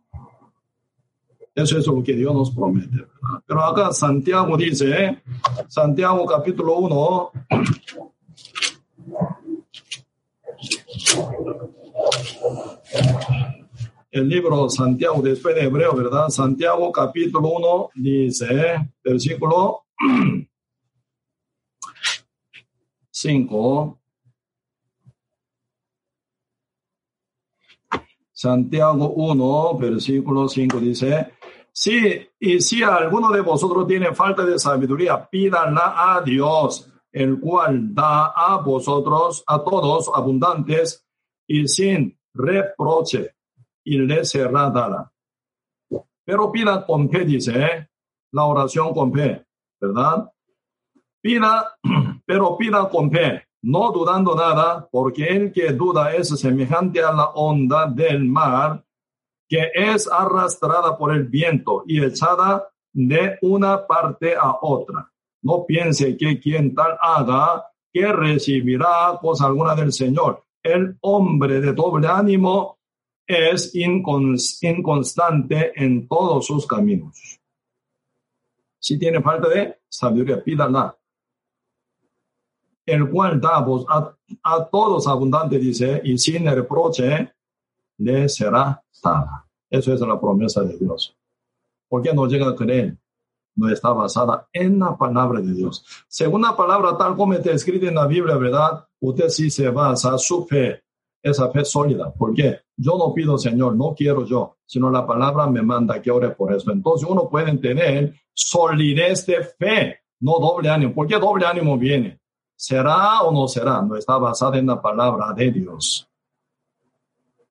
Eso es lo que Dios nos promete. Pero acá Santiago dice, ¿eh? Santiago capítulo 1, el libro Santiago después de Hebreo, ¿verdad? Santiago capítulo 1 dice, ¿eh? versículo 5. Santiago 1, versículo 5 dice, Sí, y si alguno de vosotros tiene falta de sabiduría, pídanla a Dios, el cual da a vosotros, a todos, abundantes y sin reproche, y le será dada. Pero pida con fe, dice, ¿eh? la oración con fe, ¿verdad? Pida, pero pida con fe, no dudando nada, porque el que duda es semejante a la onda del mar que es arrastrada por el viento y echada de una parte a otra. No piense que quien tal haga, que recibirá cosa alguna del Señor. El hombre de doble ánimo es inconstante en todos sus caminos. Si tiene falta de sabiduría, pídala. El cual da a, a todos abundante, dice, y sin reproche, le será dada. Eso es la promesa de Dios. Porque no llega a creer, no está basada en la palabra de Dios. Según la palabra tal como está escrita en la Biblia, ¿verdad? Usted sí se basa su fe esa fe sólida. Porque yo no pido, Señor, no quiero yo, sino la palabra me manda que ore por eso. Entonces uno puede tener solidez de fe, no doble ánimo. ¿Por qué doble ánimo viene? ¿Será o no será? No está basada en la palabra de Dios.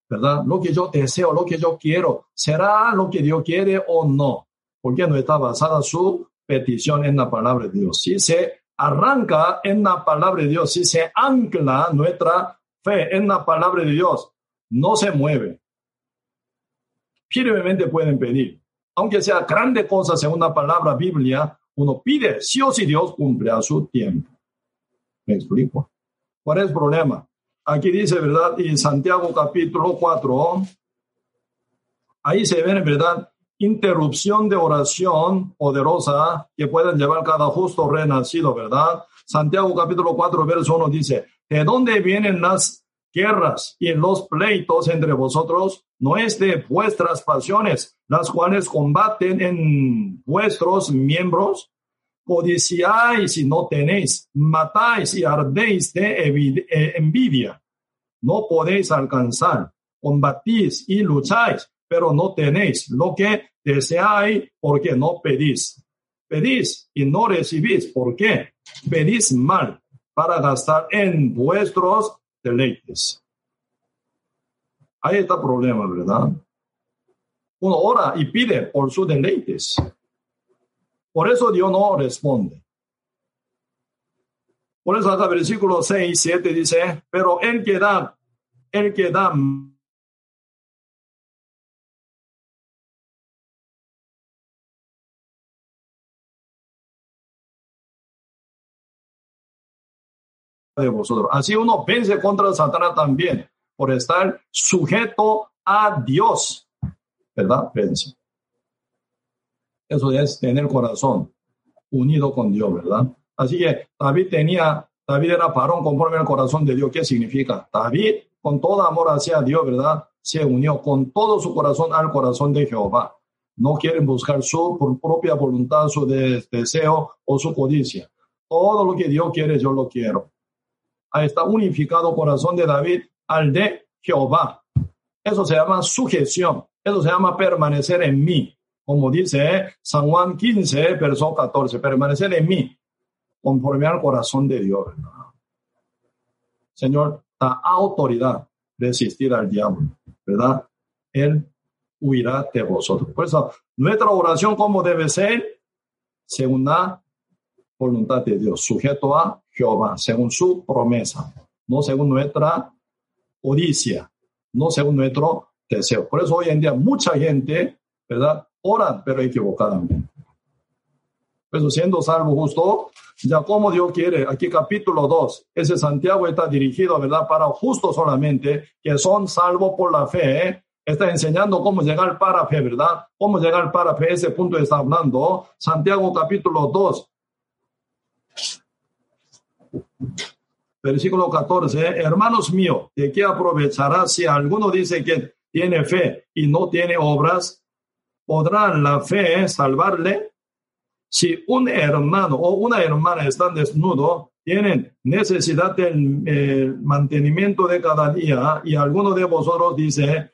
¿Verdad? Lo que yo deseo, lo que yo quiero, ¿será lo que Dios quiere o no? Porque no está basada su petición en la palabra de Dios. Si se arranca en la palabra de Dios, si se ancla nuestra fe en la palabra de Dios, no se mueve. Firmemente pueden pedir. Aunque sea grande cosa según la palabra Biblia, uno pide, sí o sí Dios cumple a su tiempo. ¿Me explico? ¿Cuál es el problema? Aquí dice, ¿verdad? En Santiago capítulo 4, ahí se ve, ¿verdad? Interrupción de oración poderosa que pueden llevar cada justo renacido, ¿verdad? Santiago capítulo 4, verso 1 dice, ¿de dónde vienen las guerras y los pleitos entre vosotros? No es de vuestras pasiones, las cuales combaten en vuestros miembros. Codiciáis y no tenéis, matáis y ardéis de eh, envidia. No podéis alcanzar, combatís y lucháis, pero no tenéis lo que deseáis porque no pedís. Pedís y no recibís. ¿Por qué? Pedís mal para gastar en vuestros deleites. Ahí está el problema, ¿verdad? Uno ora y pide por sus deleites. Por eso Dios no responde. Por eso acá versículo 6 y 7 dice, pero el que da, el que da de vosotros. Así uno vence contra Satanás también por estar sujeto a Dios. ¿Verdad? Vence. Eso es tener corazón unido con Dios, ¿verdad? Así que David tenía, David era parón conforme al corazón de Dios. ¿Qué significa? David, con todo amor hacia Dios, ¿verdad? Se unió con todo su corazón al corazón de Jehová. No quieren buscar su propia voluntad, su deseo o su codicia. Todo lo que Dios quiere, yo lo quiero está unificado corazón de David al de Jehová. Eso se llama sujeción. Eso se llama permanecer en mí. Como dice San Juan 15, verso 14, permanecer en mí, conforme al corazón de Dios. Señor, da autoridad resistir al diablo, ¿verdad? Él huirá de vosotros. Por eso, nuestra oración, como debe ser? Según la voluntad de Dios, sujeto a Jehová, según su promesa, no según nuestra codicia, no según nuestro deseo. Por eso hoy en día mucha gente, ¿verdad? Ora, pero equivocadamente. Por eso siendo salvo justo, ya como Dios quiere, aquí capítulo 2, ese Santiago está dirigido, ¿verdad? Para justo solamente, que son salvos por la fe, ¿eh? está enseñando cómo llegar para fe, ¿verdad? Cómo llegar para fe, ese punto está hablando. Santiago capítulo 2, Versículo 14, hermanos míos, ¿de qué aprovechará si alguno dice que tiene fe y no tiene obras? ¿Podrá la fe salvarle? Si un hermano o una hermana están desnudos, tienen necesidad del eh, mantenimiento de cada día y alguno de vosotros dice,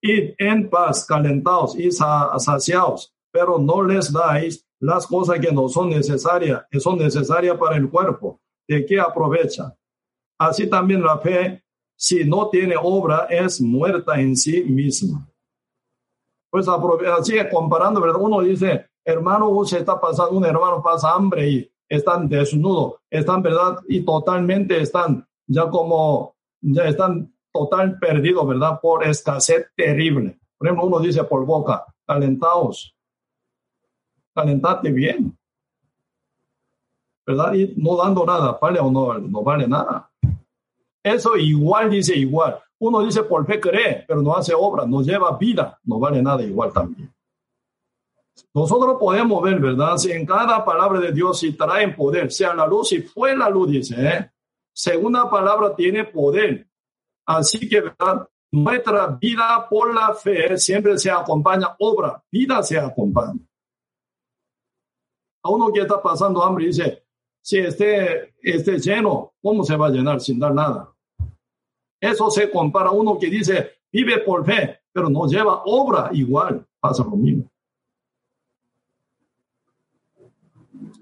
id en paz, calentados y saciados, pero no les dais las cosas que no son necesarias, que son necesarias para el cuerpo. ¿De qué aprovecha? Así también la fe, si no tiene obra, es muerta en sí misma. Pues así comparando, ¿verdad? Uno dice, hermano, se está pasando, un hermano pasa hambre y están desnudos, están, ¿verdad? Y totalmente están ya como, ya están total perdidos, ¿verdad? Por escasez terrible. Por ejemplo, uno dice por boca, calentaos, calentate bien. ¿Verdad? Y no dando nada, ¿vale o no? No vale nada. Eso igual dice igual. Uno dice por fe cree, pero no hace obra, no lleva vida, no vale nada igual también. Nosotros podemos ver, ¿verdad? Si en cada palabra de Dios si traen poder, sea la luz, si fue la luz, dice, ¿eh? Segunda palabra tiene poder. Así que, ¿verdad? Nuestra vida por la fe siempre se acompaña obra, vida se acompaña a uno que está pasando hambre dice, si esté, esté lleno, ¿cómo se va a llenar sin dar nada? Eso se compara a uno que dice, vive por fe, pero no lleva obra igual, pasa lo mismo.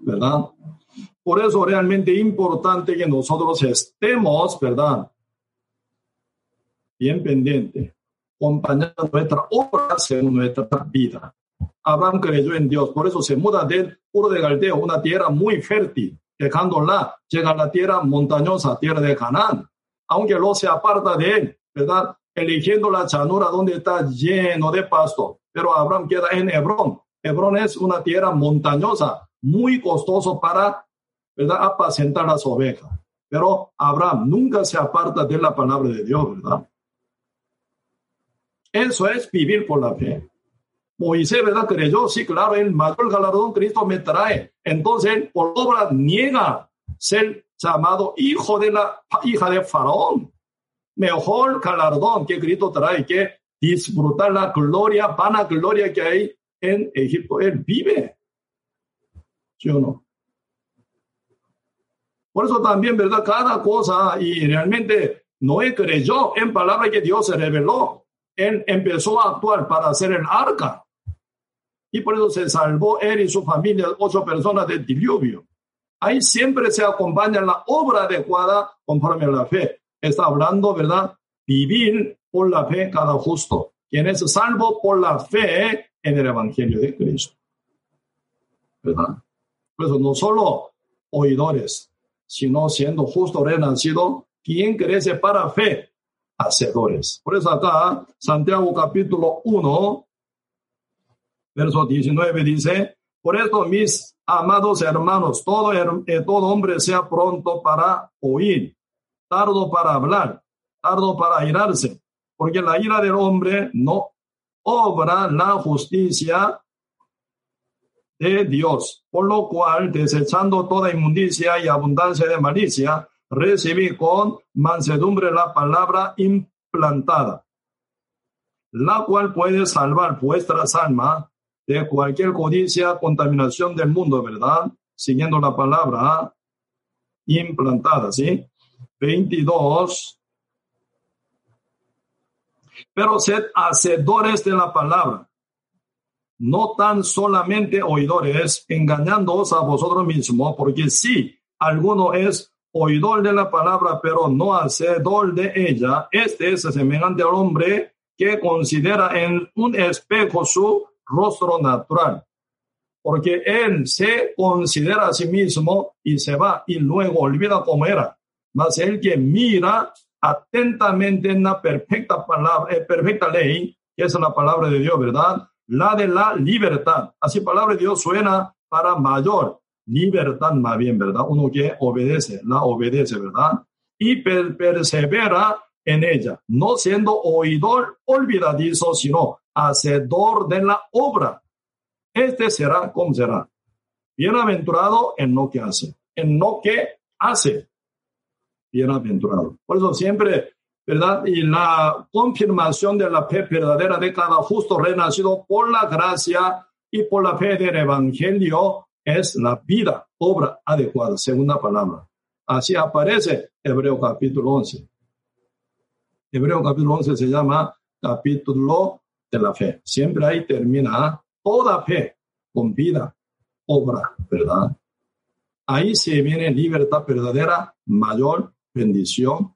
¿Verdad? Por eso realmente importante que nosotros estemos, ¿verdad? Bien pendiente, acompañando nuestra obra según nuestra vida. Abraham creyó en Dios, por eso se muda del Ur de Galdeo, una tierra muy fértil, dejándola, llega a la tierra montañosa, tierra de Canaán, aunque lo se aparta de él, ¿verdad? Eligiendo la llanura donde está lleno de pasto, pero Abraham queda en Hebrón. Hebrón es una tierra montañosa, muy costoso para ¿verdad? Apacentar las ovejas. Pero Abraham nunca se aparta de la palabra de Dios, ¿verdad? Eso es vivir por la fe. Moisés, ¿verdad? Creyó, sí, claro, el mayor galardón Cristo me trae. Entonces, por obra niega ser llamado hijo de la hija de Faraón. Mejor galardón que Cristo trae que disfrutar la gloria, vana gloria que hay en Egipto. Él vive. ¿Sí no? Por eso también, ¿verdad? Cada cosa, y realmente Noé creyó en palabra que Dios se reveló. Él empezó a actuar para hacer el arca. Y por eso se salvó él y su familia, ocho personas del diluvio. Ahí siempre se acompaña la obra adecuada conforme a la fe. Está hablando, ¿verdad? Vivir por la fe cada justo. Quien es salvo por la fe en el Evangelio de Cristo. ¿Verdad? Por eso no solo oidores, sino siendo justo renacido, quien crece para fe, hacedores. Por eso acá, Santiago capítulo 1, verso 19 dice, por esto mis amados hermanos, todo, eh, todo hombre sea pronto para oír, tardo para hablar, tardo para irarse, porque la ira del hombre no obra la justicia de Dios, por lo cual, desechando toda inmundicia y abundancia de malicia, recibí con mansedumbre la palabra implantada, la cual puede salvar vuestras almas de cualquier codicia, contaminación del mundo, ¿verdad? Siguiendo la palabra implantada, ¿sí? 22. Pero sed hacedores de la palabra no tan solamente oidores, engañándoos a vosotros mismos, porque si alguno es oidor de la palabra, pero no hacedor de ella, este es semejante al hombre que considera en un espejo su rostro natural, porque él se considera a sí mismo y se va y luego olvida cómo era. Mas el que mira atentamente en la perfecta palabra, eh, perfecta ley, que es la palabra de Dios, ¿verdad? la de la libertad. Así palabra de Dios suena para mayor libertad más bien, ¿verdad? Uno que obedece, la obedece, ¿verdad? Y persevera en ella, no siendo oidor olvidadizo, sino hacedor de la obra. Este será, ¿cómo será? Bienaventurado en lo que hace, en lo que hace. Bienaventurado. Por eso siempre ¿verdad? Y la confirmación de la fe verdadera de cada justo renacido por la gracia y por la fe del Evangelio es la vida, obra adecuada, segunda palabra. Así aparece Hebreo capítulo 11. Hebreo capítulo 11 se llama capítulo de la fe. Siempre ahí termina toda fe con vida, obra, ¿verdad? Ahí se viene libertad verdadera, mayor bendición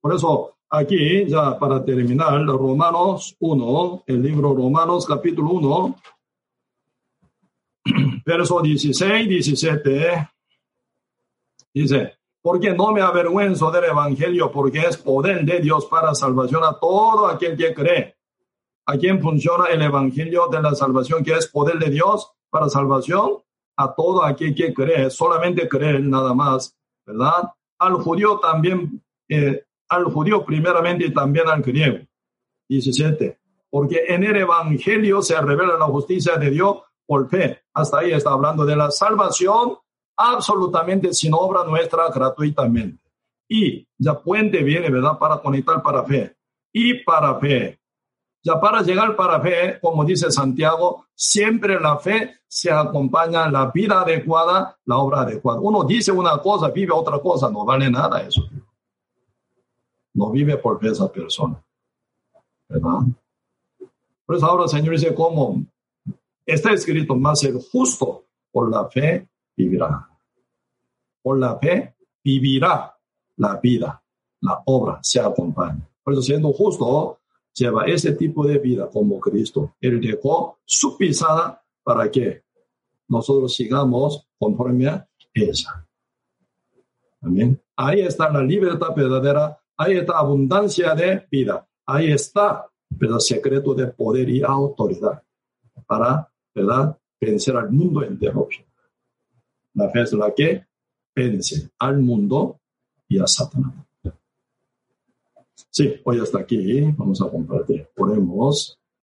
por eso, aquí, ya para terminar, Romanos 1, el libro Romanos capítulo 1, verso 16, 17, dice, porque no me avergüenzo del Evangelio, porque es poder de Dios para salvación a todo aquel que cree. ¿A quién funciona el Evangelio de la salvación, que es poder de Dios para salvación? A todo aquel que cree, solamente creer nada más, ¿verdad? Al judío también eh, al judío primeramente y también al griego. 17. Porque en el Evangelio se revela la justicia de Dios por fe. Hasta ahí está hablando de la salvación absolutamente sin obra nuestra gratuitamente. Y ya puente viene, ¿verdad? Para conectar para fe. Y para fe. Ya para llegar para fe, como dice Santiago, siempre la fe se acompaña la vida adecuada, la obra adecuada. Uno dice una cosa, vive otra cosa, no vale nada eso. no vive por fe esa persona. ¿Verdad? Por eso ahora el Señor dice, como está escrito, más el justo por la fe vivirá. Por la fe vivirá la vida, la obra se acompaña. Por eso siendo justo, lleva ese tipo de vida como Cristo. Él dejó su pisada para que nosotros sigamos conforme a ella. Amén. Ahí está la libertad verdadera, ahí está abundancia de vida, ahí está el secreto de poder y autoridad para ¿verdad? vencer al mundo entero. La fe es la que vence al mundo y a Satanás. Sí, hoy hasta aquí vamos a compartir. Oremos.